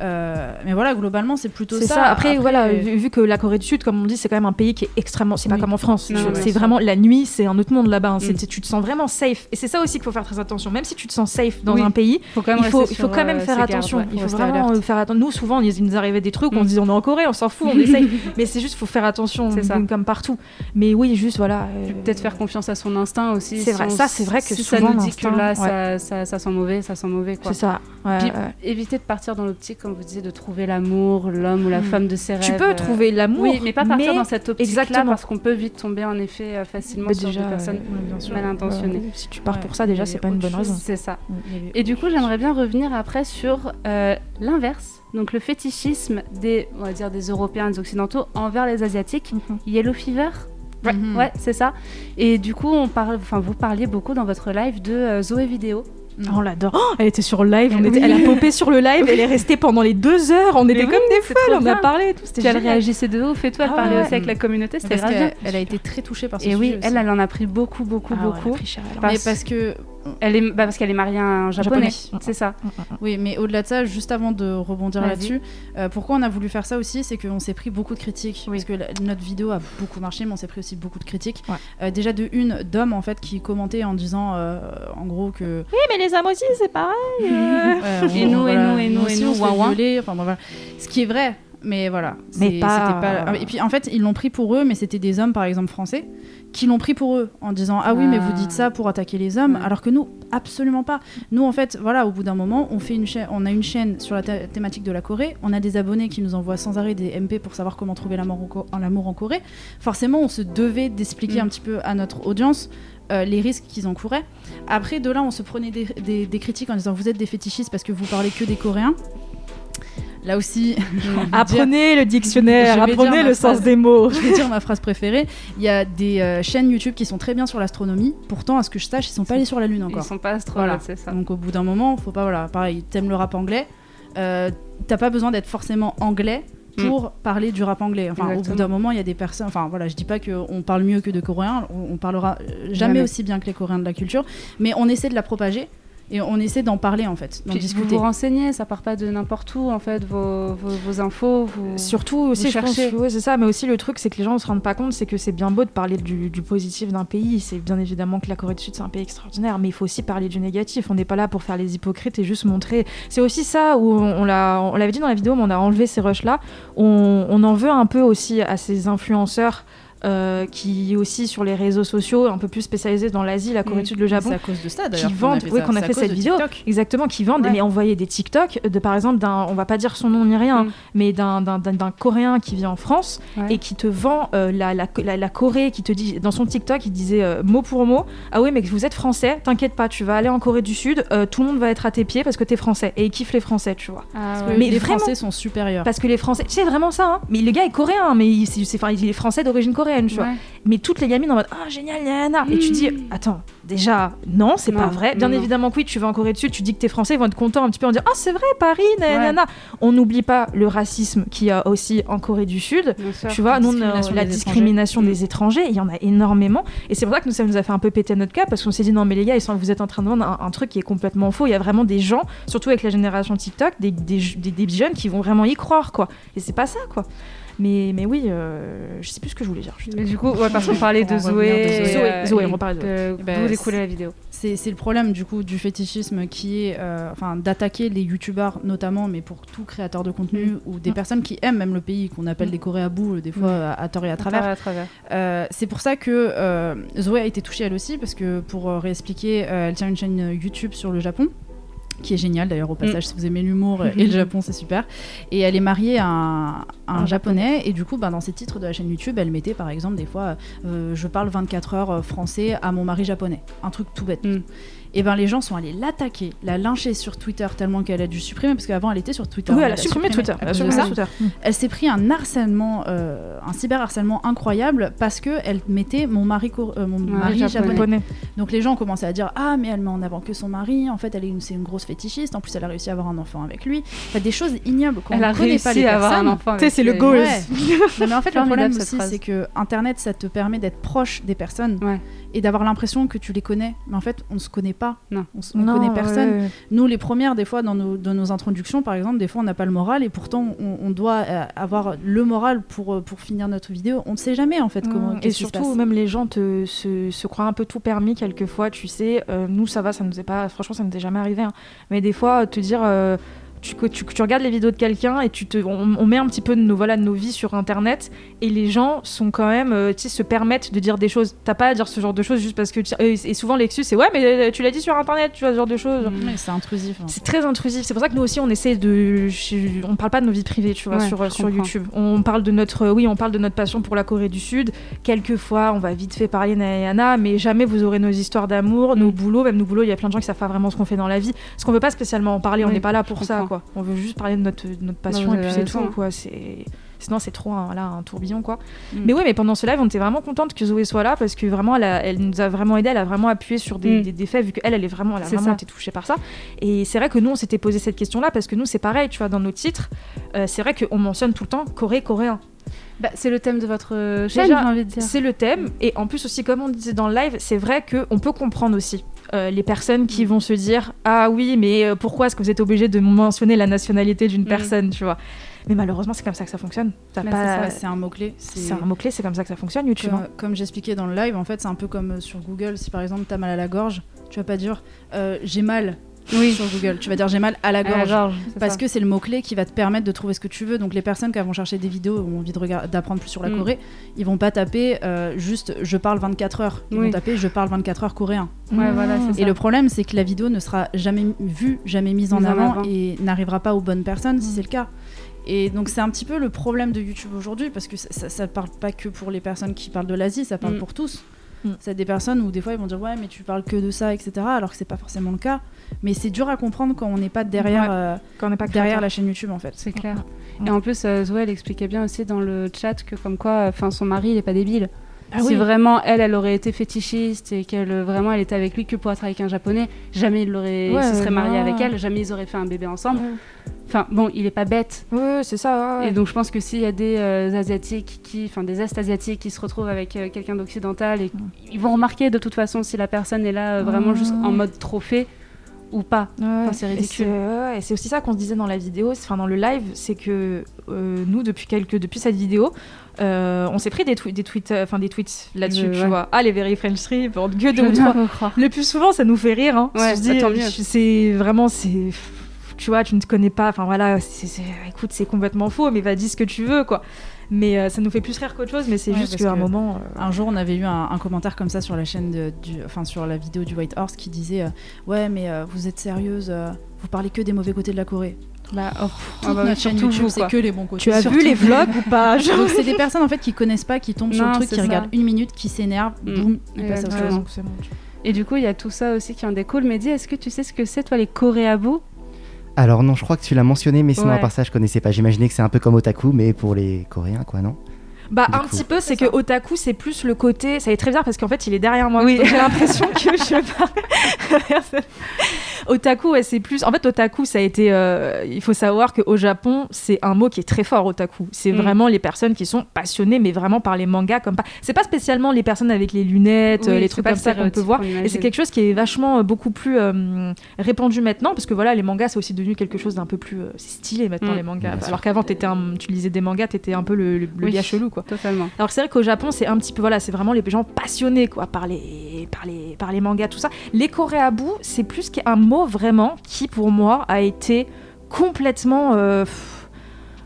Euh, mais voilà, globalement, c'est plutôt C'est ça. ça. Après, voilà, vu, vu que la Corée du Sud, comme on dit, c'est quand même un pays qui est extrêmement. C'est pas comme en France. C'est vraiment la nuit, c'est un autre monde là-bas. hein. Mm. Tu te sens vraiment safe. Et c'est ça aussi qu'il faut faire très attention. Même si tu te sens safe dans Oui. un pays, Faut il faut, il quand même euh, faire gardes, attention. ouais. Il faut vraiment euh, faire attention. Nous, souvent, il il nous arrivait des trucs, on Mm. se dit on est en Corée, on s'en fout, on [LAUGHS] essaye. Mais c'est juste, faut faire attention, C'est ça. comme- partout. Mais oui, juste voilà. euh, Peut-être faire confiance à son instinct aussi. C'est si vrai, on- ça, c'est vrai que si ça nous dit que là, ça, sent mauvais, ça sent mauvais. C'est ça. Éviter de partir dans l'optique, comme vous disiez, de trouver l'amour, l'homme ou la Mm. femme de ses rêves. Tu peux euh, trouver l'amour, Oui, mais pas partir mais- dans cette optique-là parce qu'on peut vite tomber en effet euh, facilement Mais sur déjà, des personnes ouais, mal intentionnées. Si tu pars pour ça, déjà, c'est pas une bonne chose. raison. C'est ça. Mm, Et du coup, j'aimerais bien revenir après sur euh, l'inverse, donc le fétichisme des, on va dire, des Européens, des Occidentaux envers les Asiatiques. Mhm. Yellow fever, Ouais. Mhm. ouais, c'est ça. Et du coup, on parle, enfin, vous parliez beaucoup dans votre live de euh, Zoé Vidéo. Oh, on l'adore. Oh, elle était sur le live, on Oui. était, elle a popé sur le live, elle est restée pendant les deux heures, on était oui, comme des folles, on a parlé et tout, c'était Puis elle réagissait de ouf et tout, elle Ah parlait ouais. aussi avec la communauté, c'était grave elle a été très touchée par ce Et oui, sujet elle, aussi. elle en a pris beaucoup, beaucoup, Ah ouais, elle a beaucoup. pris cher, elle. Parce- Mais parce que Elle est, bah, parce qu'elle est mariée à un japonais, Japonais. c'est ça. Oui, mais au-delà de ça, juste avant de rebondir là-dessus, euh, pourquoi on a voulu faire ça aussi C'est qu'on s'est pris beaucoup de critiques. Oui. Parce que la- notre vidéo a beaucoup marché, mais on s'est pris aussi beaucoup de critiques. Ouais. Euh, déjà de une d'hommes en fait qui commentaient en disant euh, en gros que Oui, mais les hommes aussi, c'est pareil. euh. euh, Et nous, et nous, et nous, et nous, on se fait ouin, ouin. enfin, bon, voilà. Ce qui est vrai. Mais voilà, Mais pas- c'était Et puis en fait, ils l'ont pris pour eux, mais c'était des hommes, par exemple français, qui l'ont pris pour eux en disant ah oui, mais vous Ah. dites ça pour attaquer les hommes, Ouais. alors que nous, absolument pas. Nous, en fait, voilà, au bout d'un moment, on fait une chaîne, on a une chaîne sur la thé- thématique de la Corée, on a des abonnés qui nous envoient sans arrêt des MP pour savoir comment trouver l'amour en, Corée. Forcément, on se devait d'expliquer Mm. un petit peu à notre audience. euh, les risques qu'ils encouraient. Après, de là, on se prenait des, des- des critiques en disant vous êtes des fétichistes parce que vous parlez que des Coréens. Là aussi, [LAUGHS] dire- Apprenez le dictionnaire, apprenez le sens phrase. des mots. je vais dire ma phrase préférée. Il y a des euh, chaînes YouTube qui sont très bien sur l'astronomie. Pourtant, à ce que je sache, ils sont pas allés sur la Lune Ils encore. sont pas astronautes, Voilà. c'est ça. Donc au bout d'un moment, faut pas voilà, pareil, t'aimes le rap anglais, euh, t'as pas besoin d'être forcément anglais pour parler du rap anglais. Enfin, au bout d'un moment, il y a des personnes. Enfin voilà, je dis pas qu'on parle mieux que de coréens, on, on parlera jamais, Jamais. aussi bien que les coréens de la culture, mais on essaie de la propager et on essaie d'en parler en fait, d'en discuter. Vous vous renseignez, ça part pas de n'importe où en fait, vos, vos, vos infos. Vous... Surtout aussi, je pense, cherchez. ouais, c'est ça, mais aussi le truc, c'est que les gens ne se rendent pas compte, c'est que c'est bien beau de parler du, du positif d'un pays. C'est bien évidemment que la Corée du Sud, c'est un pays extraordinaire, mais il faut aussi parler du négatif. On n'est pas là pour faire les hypocrites et juste montrer. C'est aussi ça où on, on l'a, on l'avait dit dans la vidéo, mais on a enlevé ces rushs-là. On, on en veut un peu aussi à ces influenceurs. Euh, qui aussi sur les réseaux sociaux un peu plus spécialisés dans l'Asie, la Corée Mm. du Sud, le Japon, C'est à cause de ça d'ailleurs. qui qu'on a vendent, fait oui, qu'on a fait cette vidéo, TikTok. exactement, qui vendent, Ouais. mais envoyer des TikTok de par exemple d'un, on va pas dire son nom ni rien, Mm. mais d'un, d'un, d'un- d'un Coréen qui vit en France Ouais. et qui te vend euh, la, la, la, la Corée, qui te dit dans son TikTok, il disait euh, mot pour mot, ah oui mais vous êtes français, t'inquiète pas, tu vas aller en Corée du Sud, tout le monde va être à tes pieds parce que t'es français et il kiffe les français, tu vois. Ah, ouais. Mais les vraiment- Français sont supérieurs. Parce que les Français, c'est vraiment ça, hein. mais le gars est coréen, mais c'est, il est français d'origine coréenne, tu vois. Ouais. Mais toutes les gamines en mode ah génial, nanana. Et tu dis attends, déjà non, c'est pas vrai. Bien non, non. évidemment que oui, tu vas en Corée du Sud, tu dis que t'es français, ils vont être contents un petit peu en dire ah c'est vrai Paris, nanana. On n'oublie pas le racisme qu'il y a aussi en Corée du Sud. Sûr. Tu vois, nous, discrimination la des discrimination Mm. des étrangers, il y en a énormément. Et c'est pour ça que nous, ça nous a fait un peu péter notre cas, parce qu'on s'est dit, non, mais les gars, ils sont, vous êtes en train de vendre un, un truc qui est complètement faux. Il y a vraiment des gens, surtout avec la génération TikTok, des, des, des- des jeunes qui vont vraiment y croire, quoi. Et c'est pas ça, quoi. Mais, mais oui, euh, je sais plus ce que je voulais dire. Mais du coup, ouais, parce qu'on parlait de Zoé. de Zoé. Zoé, euh, Zoé, on parlait de de- Eh ben, D'où découlait la vidéo. C'est c'est le problème du coup du fétichisme qui est euh, enfin d'attaquer les youtubeurs notamment mais pour tout créateur de contenu ou des Mm. personnes qui aiment même le pays qu'on appelle Mm. des Corées à bout euh, des fois à, à tort et à travers. À travers. Euh, c'est pour ça que euh, Zoé a été touchée elle aussi parce que pour euh, réexpliquer euh, elle tient une chaîne YouTube sur le Japon qui est géniale d'ailleurs au passage si vous aimez l'humour et le [LAUGHS] Japon c'est super. Et elle est mariée à un, à un Un japonais et du coup bah, dans ses titres de la chaîne YouTube elle mettait par exemple des fois euh, je parle 24 heures euh, français à mon mari japonais un truc tout bête. Mm. Et ben les gens sont allés l'attaquer la lyncher sur Twitter tellement qu'elle a dû supprimer parce qu'avant elle était sur Twitter Oui, elle Elle a supprimé Twitter. Elle a supprimé. Twitter. s'est pris un harcèlement, euh, un cyberharcèlement incroyable parce que elle mettait mon mari, euh, mon mari japonais. Donc les gens ont commencé à dire ah mais elle met en avant que son mari. En fait elle est une, c'est une grosse fétichiste. En plus elle a réussi à avoir un enfant avec lui. Enfin, des choses ignobles qu'on Elle a ne connaît pas réussi les à avoir un personnes. enfant. Tu sais, c'est le goal. Ouais. [LAUGHS] Mais en fait le problème aussi c'est que internet ça te permet d'être proche des personnes Ouais. Et d'avoir l'impression que tu les connais. Mais en fait on ne se connaît pas. Non. On, on connaît personne. ouais, ouais. Nous, les premières, des fois, dans nos, dans nos introductions, par exemple, des fois, on n'a pas le moral et pourtant, on, on doit euh, avoir le moral pour, euh, pour finir notre vidéo. On ne sait jamais, en fait, comment. Mm, et surtout, passe. même les gens te, se, se croient un peu tout permis quelquefois, tu sais. Euh, nous, ça va, ça nous est pas. Franchement, ça nous est jamais arrivé. hein. Mais des fois, te dire. Tu, regardes les vidéos de quelqu'un et tu te, on, on met un petit peu de nos, voilà, de nos vies sur internet et les gens sont quand même, euh, tu sais, se permettent de dire des choses. T'as pas à dire ce genre de choses juste parce que. et, souvent, l'excuse, c'est ouais, mais euh, tu l'as dit sur internet, tu vois, ce genre de choses. Mm. Ouais, c'est intrusif. hein. C'est très intrusif. C'est pour ça que nous aussi, on essaie de. On parle pas de nos vies privées, tu vois, Ouais, sur, sur. YouTube. On parle de notre. Oui, on parle de notre passion pour la Corée du Sud. Quelquefois, on va vite fait parler Nayana, mais jamais vous aurez nos histoires d'amour, nos Mm. boulots. Même nos boulots, il y a plein de gens qui savent pas vraiment ce qu'on fait dans la vie. Parce qu'on veut pas spécialement en parler. on n'est pas là pour ça. Quoi. On veut juste parler de notre, de notre passion et puis c'est tout, hein. quoi. C'est. Sinon, c'est trop un, là, un tourbillon, quoi. Mm. Mais oui, mais pendant ce live, on était vraiment contente que Zoé soit là parce que vraiment, elle, a- elle nous a vraiment aidé. Elle a vraiment appuyé sur des, Mm. des, des faits, vu qu'elle, elle, est vraiment, elle a vraiment ça. été touchée par ça. Et c'est vrai que nous, on s'était posé cette question-là parce que nous, c'est pareil, tu vois, dans nos titres, euh, c'est vrai qu'on mentionne tout le temps Corée, coréen. Bah, c'est le thème de votre chaîne, Déjà, j'ai envie de dire. C'est le thème. Et en plus, aussi, comme on disait dans le live, c'est vrai qu'on peut comprendre aussi. Euh, les personnes qui vont se dire ah oui mais euh, pourquoi est-ce que vous êtes obligé de mentionner la nationalité d'une Mm. personne tu vois? Mais malheureusement c'est comme ça que ça fonctionne T'as Bah, pas- c'est un mot-clé. c'est un mot clé c'est comme ça que ça fonctionne YouTube Comme, hein. comme j'expliquais dans le live, en fait, c'est un peu comme sur Google. Si par exemple, tu as mal à la gorge, tu vas pas dire euh, j'ai mal Oui. sur Google. Tu vas dire j'ai mal à la À la gorge. Parce ça. que c'est le mot-clé qui va te permettre de trouver ce que tu veux. Donc les personnes qui vont chercher des vidéos ou ont envie d'apprendre plus sur la Mm. Corée, ils vont pas taper euh, juste je parle 24 heures. Ils Oui. vont taper je parle 24 heures coréen. Ouais, voilà, c'est Et ça. le problème, c'est que la vidéo ne sera jamais vue, jamais mise en, Mise en avant, avant. et n'arrivera pas aux bonnes personnes si Mm. c'est le cas. Et donc c'est un petit peu le problème de YouTube aujourd'hui parce que ça, ça parle pas que pour les personnes qui parlent de l'Asie, ça parle Mm. pour tous. Mm. C'est des personnes où des fois ils vont dire ouais mais tu parles que de ça etc alors que c'est pas forcément le cas. Mais c'est dur à comprendre quand on n'est pas derrière Ouais. euh, quand on n'est pas derrière la chaîne YouTube en fait. C'est clair. Mm. Et en plus, euh, Zoé, elle expliquait bien aussi dans le chat que comme quoi, enfin, son mari, il est pas débile. Ah si oui. vraiment elle, elle aurait été fétichiste et qu'elle euh, vraiment elle était avec lui que pour être avec un japonais, jamais il l'aurait, Ouais, se serait marié avec elle, jamais ils auraient fait un bébé ensemble. Ouais. Enfin bon, il est pas bête. Ouais, c'est ça. ouais. Et donc je pense que s'il y a des euh, asiatiques qui, enfin des est asiatiques qui se retrouvent avec euh, quelqu'un d'occidental, et ils vont remarquer de toute façon si la personne est là euh, vraiment juste en mode trophée ou pas. Ouais, Enfin, c'est ridicule. et c'est aussi ça qu'on se disait dans la vidéo, enfin dans le live, c'est que euh, nous depuis quelques, depuis cette vidéo, euh, on s'est pris des, tweets des tweets, euh, enfin des tweets là-dessus, Je- tu ouais. vois. Ah les very French trip, en deux ou trois. Le plus souvent, ça nous fait rire. Hein. Ouais, Je bah, dis, euh, c'est vraiment c'est, tu vois, tu ne te connais pas. Enfin voilà, c'est, c'est- écoute, c'est complètement faux, mais va dire ce que tu veux, quoi. Mais euh, ça nous fait plus rire qu'autre chose, mais c'est Ouais, juste qu'à un moment. euh, Un jour, on avait eu un, un commentaire comme ça sur la chaîne, de- du, enfin sur la vidéo du White Horse qui disait euh, ouais mais euh, vous êtes sérieuse, euh, vous parlez que des mauvais côtés de la Corée. Bah, oh, Toute ah bah, notre chaîne YouTube, c'est que les bons côtés. tu as Surtout vu les vlogs ou pas [LAUGHS] genre Donc c'est des personnes en fait qui connaissent pas, qui tombent sur le truc, qui ça. regardent une minute, qui s'énervent, Mm. boum, ils Et passent à autre chose. Et du coup, il y a tout ça aussi qui en découle. Mehdi, est-ce que tu sais ce que c'est, toi, les coréabous Alors non, je crois que tu l'as mentionné, mais sinon Ouais. à part ça, je connaissais pas. J'imaginais que c'est un peu comme Otaku, mais pour les Coréens, quoi, non? Bah Du un coup. petit peu, c'est que ça. otaku c'est plus le côté, ça est très bizarre parce qu'en fait il est derrière moi. Oui. J'ai l'impression que je parle. otaku, ouais, c'est plus. En fait, otaku, ça a été. euh, il faut savoir qu'au Japon, c'est un mot qui est très fort. Otaku, c'est Mm. vraiment les personnes qui sont passionnées, mais vraiment par les mangas comme pas. C'est pas spécialement les personnes avec les lunettes, Oui, euh, les trucs comme ça qu'on peut voir. Et c'est quelque chose qui est vachement euh, beaucoup plus euh, répandu maintenant, parce que voilà, les mangas, c'est aussi devenu quelque chose d'un peu plus euh, c'est stylé maintenant Mm. les mangas. Alors qu'avant, t'étais un- tu lisais des mangas, t'étais un peu le, le, le Oui. gars chelou, quoi. Totalement. Alors c'est vrai qu'au Japon, c'est un petit peu voilà, c'est vraiment les gens passionnés quoi par les par les par les mangas tout ça. Les coréabus, c'est plus qu'un mot vraiment qui pour moi a été complètement euh,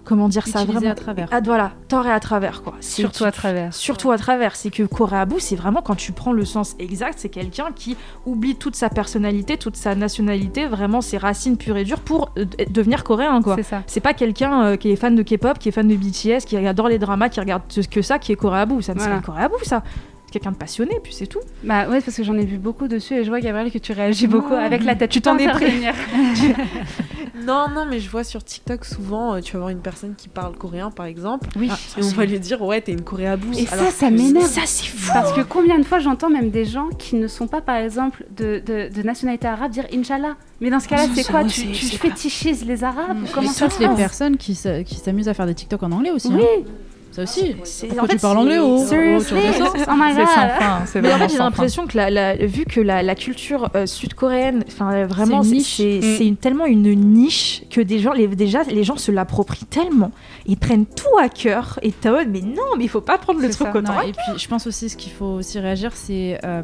comment dire ça Utilisé vraiment à travers. Ah, voilà, tort et à travers quoi. Surtout à travers. Surtout à travers, c'est que Koreabou, c'est vraiment quand tu prends le sens exact, c'est quelqu'un qui oublie toute sa personnalité, toute sa nationalité, vraiment ses racines pures et dures pour euh, d- devenir coréen quoi. C'est ça. C'est pas quelqu'un euh, qui est fan de K-pop, qui est fan de BTS, qui adore les dramas, qui regarde ce- que ça, qui est Koreabou. Ça ne Voilà. serait Koreabou ça. Quelqu'un de passionné, puis c'est tout. Bah ouais, parce que j'en ai vu beaucoup dessus et je vois, Gabriel, que tu réagis beaucoup avec la tête. Tu t'en es pris. [LAUGHS] Non, non, mais je vois sur TikTok souvent, euh, tu vas voir une personne qui parle coréen par exemple, Oui. et on va lui dire ouais t'es une coréabou. Et ça, alors ça m'énerve. Ça, c'est fou. Parce que combien de fois j'entends même des gens qui ne sont pas, par exemple, de, de, de nationalité arabe dire Inch'Allah. Mais dans ce cas-là, Ah, c'est quoi Tu, fétichises les arabes ou Comment Et ça toutes se les personnes qui s'amusent à faire des TikTok en anglais aussi. Oui, hein. Ça aussi. C'est- Pourquoi en fait, tu parles c'est- anglais oh, oh, Oh my C'est. C'est Mais en fait, j'ai l'impression que la, la- vu que la, la culture euh, sud-coréenne, enfin euh, vraiment, C'est c'est c'est- Mm. c'est tellement une niche que des gens, les, déjà, les gens se l'approprient tellement, ils prennent tout à cœur et mode, mais non, mais il faut pas prendre le C'est truc autant. Non, et puis je pense aussi ce qu'il faut aussi réagir, c'est euh,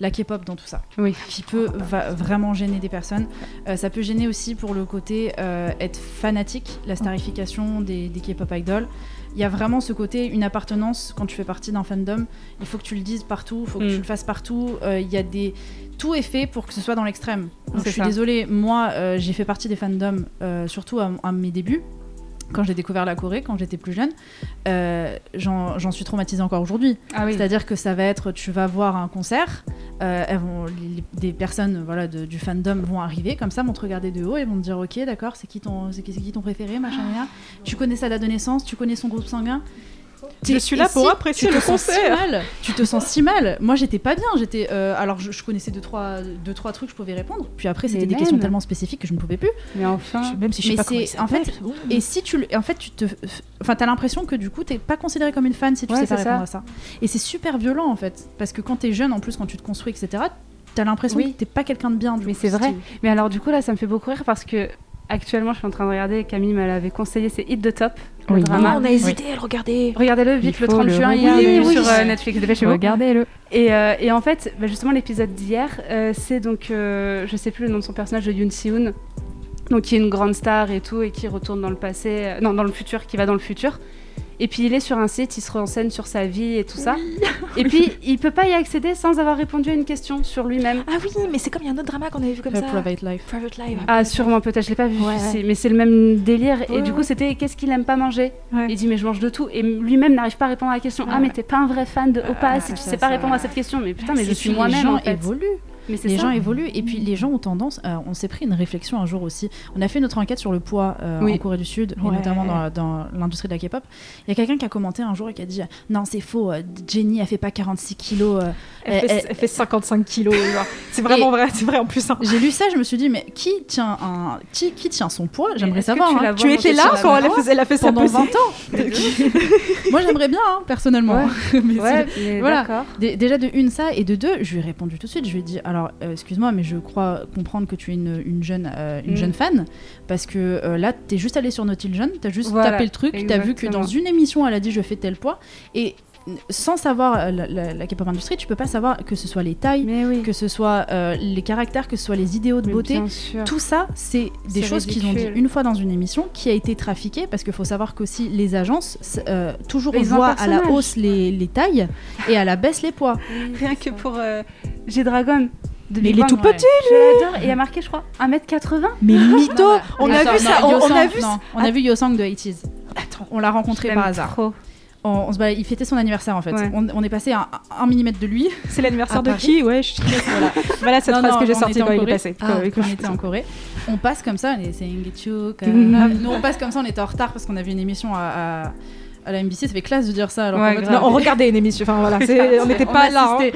la K-pop dans tout ça. Oui. Qui peut va- vraiment gêner des personnes. Euh, ça peut gêner aussi pour le côté euh, être fanatique, la starification des, des K-pop idols. Il y a vraiment ce côté, une appartenance quand tu fais partie d'un fandom. Il faut que tu le dises partout, il faut que Mm. tu le fasses partout. Euh, Il y a des tout est fait pour que ce soit dans l'extrême. Je suis désolée, moi euh, j'ai fait partie des fandoms, euh, surtout à, à mes débuts, quand j'ai découvert la Corée, quand j'étais plus jeune. Euh, J'en suis traumatisée encore aujourd'hui. Ah oui. C'est-à-dire que ça va être, tu vas voir un concert, euh, elles vont, les- des personnes voilà, de- du fandom vont arriver comme ça, vont te regarder de haut et vont te dire ok d'accord, c'est qui ton, qui préféré, machin, machin. Tu connais sa date de naissance, tu connais son groupe sanguin. Je suis là pour si apprécier tu le te sens si concert. mal, tu te sens si mal. Moi j'étais pas bien, j'étais euh, alors je, je connaissais deux trois, deux trois trucs, je pouvais répondre. Puis après c'était des questions tellement spécifiques que je ne pouvais plus. Mais enfin. Même si je sais Mais pas en fait. Et si tu, en fait, tu te, enfin, t'as l'impression que du coup, t'es pas considéré comme une fan si tu Ouais, sais pas répondre à ça. Et c'est super violent en fait, parce que quand t'es jeune, en plus, quand tu te construis, etc., t'as l'impression Oui. que t'es pas quelqu'un de bien. du Mais c'est vrai. Mais alors, du coup, là, ça me fait beaucoup rire parce que actuellement, je suis en train de regarder. Camille me l'avait conseillé, c'est Hit the Top, le Oui. drama. Ah, on a hésité à le regarder. Regardez-le vite le faut 30 le juin, il est sur euh, Netflix. Dépêchez-vous. Regardez-le. Et, euh, et en fait, bah, justement, l'épisode d'hier, euh, c'est donc, je sais plus le nom de son personnage, de Yoon Si-hoon, donc qui est une grande star et tout, et qui retourne dans le passé, non, dans le futur, qui va dans le futur. Et puis il est sur un site, il se renseigne sur sa vie et tout ça. [LAUGHS] Et puis il peut pas y accéder sans avoir répondu à une question sur lui-même. Ah oui, mais c'est comme il y a un autre drama qu'on avait vu comme ça. Private Life. Private Life. Ah sûrement peut-être, je l'ai pas vu, Ouais. mais c'est le même délire. et Ouais, du coup c'était qu'est-ce qu'il aime pas manger? Ouais. Il dit mais je mange de tout. Et lui-même n'arrive pas à répondre à la question. Ah Ouais. mais t'es pas un vrai fan de Opa Ah, si tu ça, sais pas ça- répondre à cette question. Mais putain mais je suis moi-même Les gens en fait. évoluent. Mais Les ça. gens évoluent et puis les gens ont tendance. euh, on s'est pris une réflexion un jour aussi. On a fait notre enquête sur le poids euh, Oui. en Corée du Sud et notamment dans, dans l'industrie de la K-pop. Il y a quelqu'un qui a commenté un jour et qui a dit non c'est faux. euh, Jenny elle fait pas 46 kilos. euh, Elle, elle- fait, elle- fait 55 kilos. [LAUGHS] C'est vraiment vrai, c'est vrai en plus. hein. J'ai lu ça, je me suis dit mais qui tient un qui, qui tient son poids? J'aimerais savoir. tu hein. Tu étais là quand elle a fait, elle a fait pendant pesée 20 ans. [LAUGHS] [LAUGHS] Moi j'aimerais bien hein, personnellement. Mais Ouais, mais Voilà. Déjà de une ça et de deux, je lui ai répondu tout de suite. Je lui ai dit alors euh, excuse-moi mais je crois comprendre que tu es une, une jeune euh, une Mm. jeune fan parce que euh, là t'es juste allé sur Naughty Jeune, t'as juste Voilà, tapé le truc, t'as vu que dans une émission elle a dit je fais tel poids et sans savoir la, la, la K-pop industrie, tu peux pas savoir que ce soit les tailles, oui. que ce soit euh, les caractères, que ce soit les idéaux de Mais beauté. Tout ça, c'est des choses qu'ils ont dit une fois dans une émission qui a été trafiquée parce qu'il faut savoir qu'aussi les agences euh, toujours un voient à la hausse les, les tailles et à la baisse les poids. Rien que pour euh, G-Dragon. De Mais il est tout ouais. petit, Je l'adore. Et il y a marqué, je crois, 1m80. Mais mytho On a vu ça, on, a Yosang, vu on a vu Yosang de 80s. Attends. On l'a rencontré par hasard. trop. On, on se il fêtait son anniversaire en fait. Ouais. On, on est passé à un, un millimètre de lui. [LAUGHS] C'est l'anniversaire de qui? Ouais, je voilà. [LAUGHS] voilà cette Non, phrase non, que j'ai sortie quand il est passé. Ah, Quand- on était en Corée. On passe comme ça, on est. [LAUGHS] Nous on passe comme ça, on était en retard parce qu'on avait une émission à, à, à la MBC. Ça fait classe de dire ça. Alors Ouais, qu'en fait, grave. Non, on regardait une émission. Enfin voilà, [LAUGHS] on n'était On pas là. hein.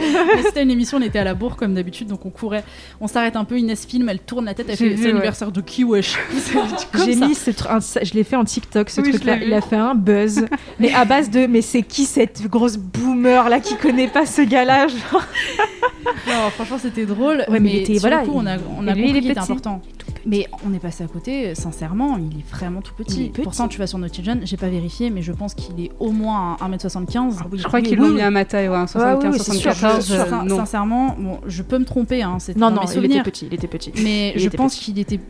C'était une émission, on était à la bourre comme d'habitude, donc on courait. On s'arrête un peu, Inès filme, elle tourne la tête, elle fait c'est l'anniversaire de qui wesh [LAUGHS] J'ai mis ce tr- un- ça- je l'ai fait en TikTok ce Oui, truc-là. Il a fait un buzz, mais à base de mais c'est qui cette grosse boomer là qui connaît pas ce gars-là [LAUGHS] Non, franchement, c'était drôle. Ouais, mais il était- sur voilà, le coup, on a, on a compris il était important. Mais on est passé à côté, sincèrement, il est vraiment tout petit. est petit. Pourtant, tu vas sur Naughty John, j'ai pas vérifié, mais je pense qu'il est au moins à 1m75. Je crois Oui, qu'ils oui, l'ont oui. mis à ma taille, ouais, un Ah oui, oui, c'est 75, sûr, 74. c'est sûr. euh, non. Sincèrement, bon, je peux me tromper, hein, c'est Non non, mes il était petit, il était petit. Mais Il je pense qu'il était.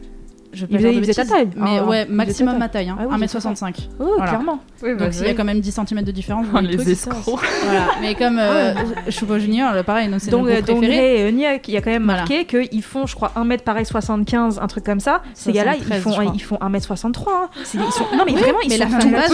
Je vais Il faisait- de il faisait ta taille. Mais Ah, ouais, maximum ta ma taille, hein, Ah oui, 1m65. Oh, Voilà. clairement. Oui, Donc il y a quand même 10 cm de différence. Oh, le les truc. escrocs. Voilà. Mais comme euh, Choupo Junior, pareil, donc c'est Donc, notre euh, donc préféré. Ray et il y a quand même Voilà. marqué qu'ils font, je crois, 1m pareil 75, un truc comme ça. Ces gars-là, ils 73, font, ils font 1m63. hein. C'est- ils sont- Non, mais vraiment, ils mais sont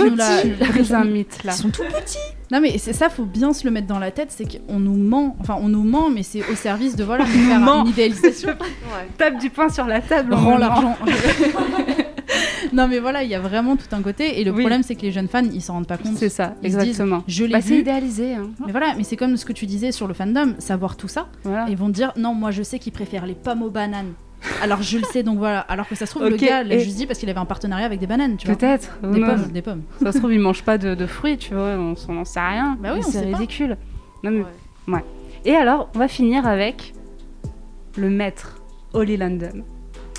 tout petits. brises un mythe là. Ils sont tout petits. Non mais c'est ça, faut bien se le mettre dans la tête, c'est qu'on nous ment, enfin on nous ment, mais c'est au service de voilà, faire ment. une idéalisation, [LAUGHS] Tape du poing sur la table. on rend le l'argent. [LAUGHS] non mais voilà, il y a vraiment tout un côté, et le Oui. problème c'est que les jeunes fans, ils s'en rendent pas compte. C'est ça, Ils se disent, exactement. Je l'ai Bah, c'est idéalisé. Hein. Mais voilà, mais c'est comme ce que tu disais sur le fandom, savoir tout ça, Voilà. et ils vont dire non, moi je sais qu'ils préfèrent les pommes aux bananes. Alors je le sais, donc voilà. Alors que ça se trouve, le gars l'a et- juste dit parce qu'il avait un partenariat avec des bananes, tu vois. Peut-être. Des Non, pommes, des pommes. Ça se trouve, ils [LAUGHS] mangent pas de, de fruits, tu vois, on s'en en sait rien. Bah oui, Mais on c'est sait pas. ridicule. Non, mais... ouais. Et alors, on va finir avec le maître, Holly London.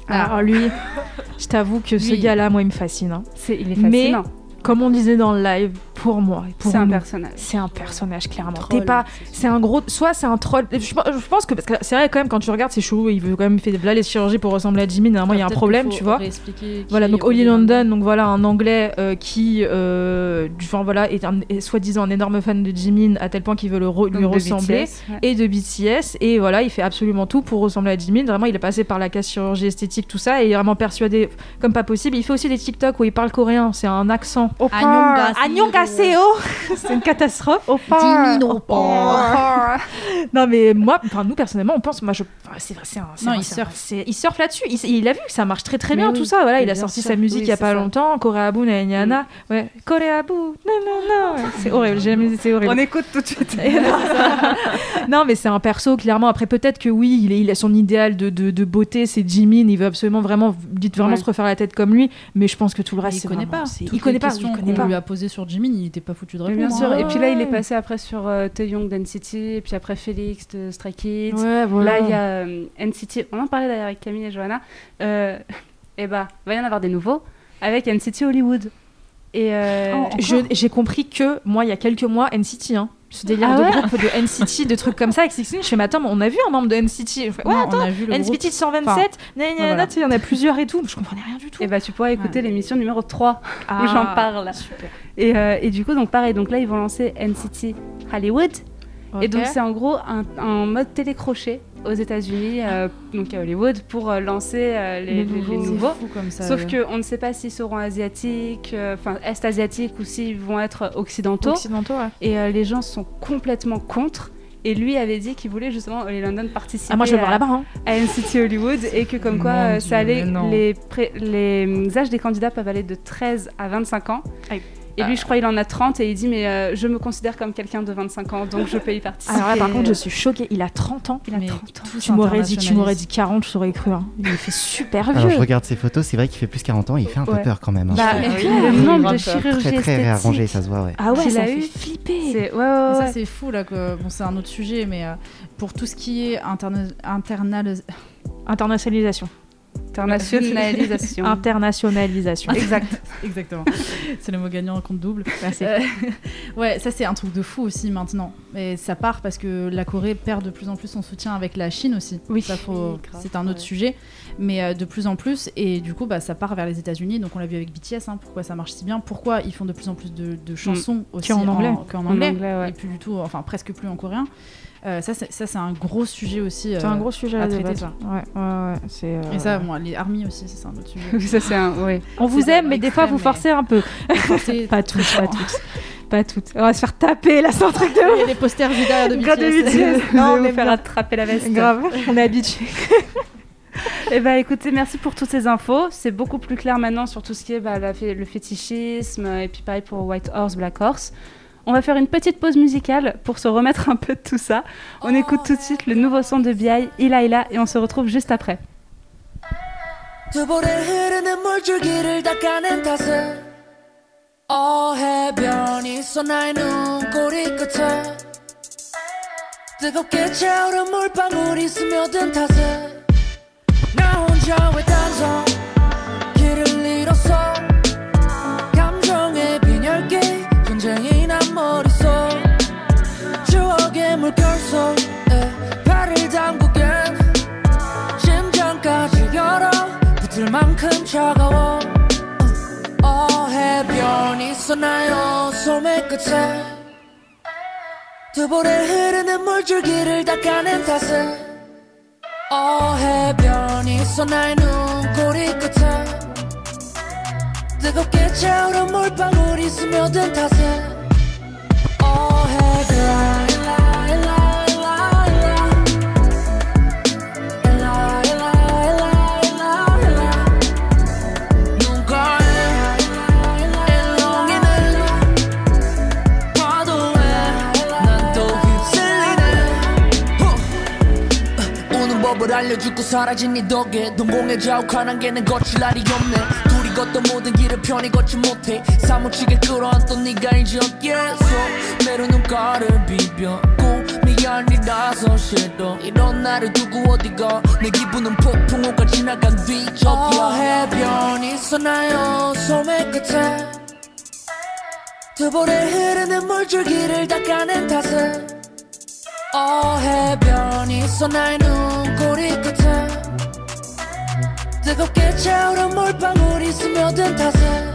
Ah. Alors lui, [LAUGHS] je t'avoue que ce gars-là, moi, il me fascine. hein. C'est, il est Mais- fascinant. Comme on disait dans le live, pour moi, C'est un personnage. c'est un personnage clairement. T'es pas, c'est un gros, soit c'est un troll. Je, je pense que parce que c'est vrai quand même quand tu regardes c'est chelou. Il veut quand même faire là les chirurgies pour ressembler à Jimmy. Normalement il y a un problème, tu vois. Voilà, donc Holly London, donc voilà, un anglais euh, qui, euh, du- enfin voilà, est, est soi-disant un énorme fan de Jimin à tel point qu'il veut le re- lui Donc, ressembler. BTS, ouais. Et de BTS, et voilà, il fait absolument tout pour ressembler à Jimin. Vraiment, il est passé par la case chirurgie esthétique, tout ça, et il est vraiment persuadé comme pas possible. Il fait aussi des TikTok où il parle coréen, c'est un accent. Annyeonghaseyo. [LAUGHS] C'est une catastrophe. Non mais moi, enfin nous personnellement, on pense, moi je, c'est vrai, c'est un, il surfe. là-dessus. Il, a vu que ça marche très très bien tout ça. Voilà, il a sorti sa musique il y a pas longtemps, Koreabu Nanyana. Ouais, Koreabu, non non non, c'est horrible. C'est horrible. On écoute tout de suite. [LAUGHS] non mais c'est un perso clairement. Après peut-être que oui, il, a son idéal de, beauté, c'est Jimin. Il veut absolument vraiment, dites vraiment Ouais. se refaire la tête comme lui. Mais je pense que tout le reste, il c'est connaît vraiment- pas. Il connaît pas. Questions qu'on pas. lui a posées sur Jimin, il était pas foutu de Mais répondre. bien sûr. hein. Et puis là, il est passé après sur euh, Taeyong d'NCT, et puis après Félix de Stray Kids. Ouais, voilà. Là, il y a euh, NCT. On en parlait d'ailleurs avec Camille et Johanna. Euh, et bah, il va y en avoir des nouveaux avec NCT Hollywood. Et euh, Oh, J'ai compris que moi, il y a quelques mois, NCT, hein, ce délire Ah de ouais groupe de NCT, de trucs comme ça, avec 16, je fais, mais attends, on a vu un membre de NCT. Je fais, ouais, Non, attends, on a vu le groupe. NCT 127, Enfin, voilà. il y en a plusieurs et tout. Je comprenais rien du tout. et bah, tu pourras écouter Ouais. l'émission numéro 3 Ah, où j'en parle. Super. Et, euh, et du coup, donc pareil, donc là, ils vont lancer NCT Hollywood. Et donc, c'est en gros un, un mode télécrochet aux États-Unis, euh, donc à Hollywood, pour euh, lancer euh, les, Les les- les nouveaux. fou comme ça. Sauf ouais. qu'on ne sait pas s'ils seront asiatiques, enfin est-asiatiques ou s'ils vont être occidentaux. Occidentaux, ouais. Et les gens sont complètement contre. Et lui avait dit qu'il voulait justement Holly London participer Ah, moi, je à, voir hein. à NCT Hollywood et que comme quoi Dieu, ça allait, les, les âges des candidats peuvent aller de 13 à 25 ans. Aïe. Et lui, je crois, il en a 30 et il dit Mais euh, je me considère comme quelqu'un de 25 ans, donc je peux y participer. Alors là, par contre, je suis choquée. Il a 30 ans. Il a Mais 30 ans. Tu m'aurais dit, tu m'aurais dit 40, je t'aurais cru. hein. Il fait super Alors je vieux. regarde ses photos, c'est vrai qu'il fait plus 40 ans, il fait un peu Ouais. peur quand même. hein. Bah, Ah oui, le oui, nombre de chirurgies très très réarrangé, ça se voit, ouais. Ah ouais, ça a fait eu. flipper. C'est ouais, ouais. Ça c'est fou là que bon c'est un autre sujet mais euh, pour tout ce qui est interna internal Internationalisation. Internationalisation. Internationalisation. [LAUGHS] exact. exactement c'est le mot gagnant en compte double Merci. Euh, ouais ça c'est un truc de fou aussi maintenant et ça part parce que la Corée perd de plus en plus son soutien avec la Chine aussi Oui. ça faut Oui, c'est un autre ouais. sujet mais euh, de plus en plus et du coup bah ça part vers les États-Unis donc on l'a vu avec BTS hein, pourquoi ça marche si bien pourquoi ils font de plus en plus de, de chansons aussi en anglais. qu'en En anglais, anglais, ouais. et plus du tout enfin presque plus en coréen Euh, ça c'est ça c'est un gros sujet aussi C'est un gros sujet à à, traiter, ça. Ouais, ouais, ouais. C'est. euh, et ça bon les armies aussi c'est un autre sujet [LAUGHS] ça c'est un. Oui. [LAUGHS] On vous aime, mais des fois vous forcez un peu. [LAUGHS] Pas toutes, pas toutes. Pas toutes. On va se faire taper là, c'est un truc de Il y a des posters vides derrière de BTS. Non, mais mais faire attraper la veste. Grave, on est habitué. Eh ben, écoutez, merci pour toutes ces infos. C'est beaucoup plus clair maintenant sur tout ce qui est bah, la le fétichisme et puis pareil pour White Horse, Black Horse. On va faire une petite pause musicale pour se remettre un peu de tout ça. On écoute tout de suite le nouveau son de B.I. Ilaila et on se retrouve juste après. 두 볼에 흐르는 물줄기를 닦아낸 탓에 어해변이 있어 나의 눈꼬리 끝에 뜨겁게 차오른 물방울이 스며든 탓에 나 혼자 왜 단서 길을 잃었어 감정의 빈혈기 전쟁이 난 머릿속 추억의 물결 속 차가워. 어 해변 있었나요? 소매 끝에. 두 볼에 흐르는 물줄기를 닦아낸 탓에. 어 해변 있었나요? 눈꼬리 끝에. 뜨겁게 차오른 물방울이 스며든 탓에 법을 알려주고 사라진 네 덕에 동공에 자욱한 안개는 거칠 날이 없네. 둘이 걷던 모든 길을 편히 걷지 못해. 사무치게 끌어안던 네가 이제 어깨에서 매로 눈가를 비벼 꿈이 아니라서 싫어. 이런 나를 두고 어디가? 내 기분은 폭풍우가 지나간 뒤적이야. 어, 해변 있었나요? 소매 끝에? 두 볼에 흐르는 물줄기를 닦아낸 탓에 어 해변 있었나요 눈꼬리 끝에. 뜨겁게 차오른 물방울이 스며든 탓에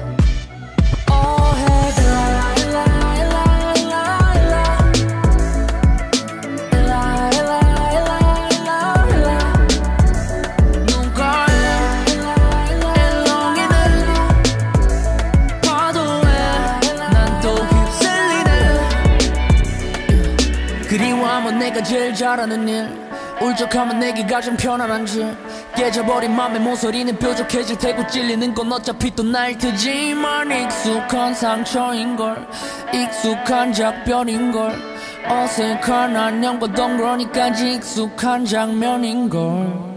제일 잘하는 일. 울적하면 내게 가장 편안한 질 깨져버린 맘의 모서리는 뾰족해질 테고 찔리는 건 어차피 또 날 테지만 익숙한 상처인걸 익숙한 작별인걸 어색한 안녕과 덩그러니까지 익숙한 장면인걸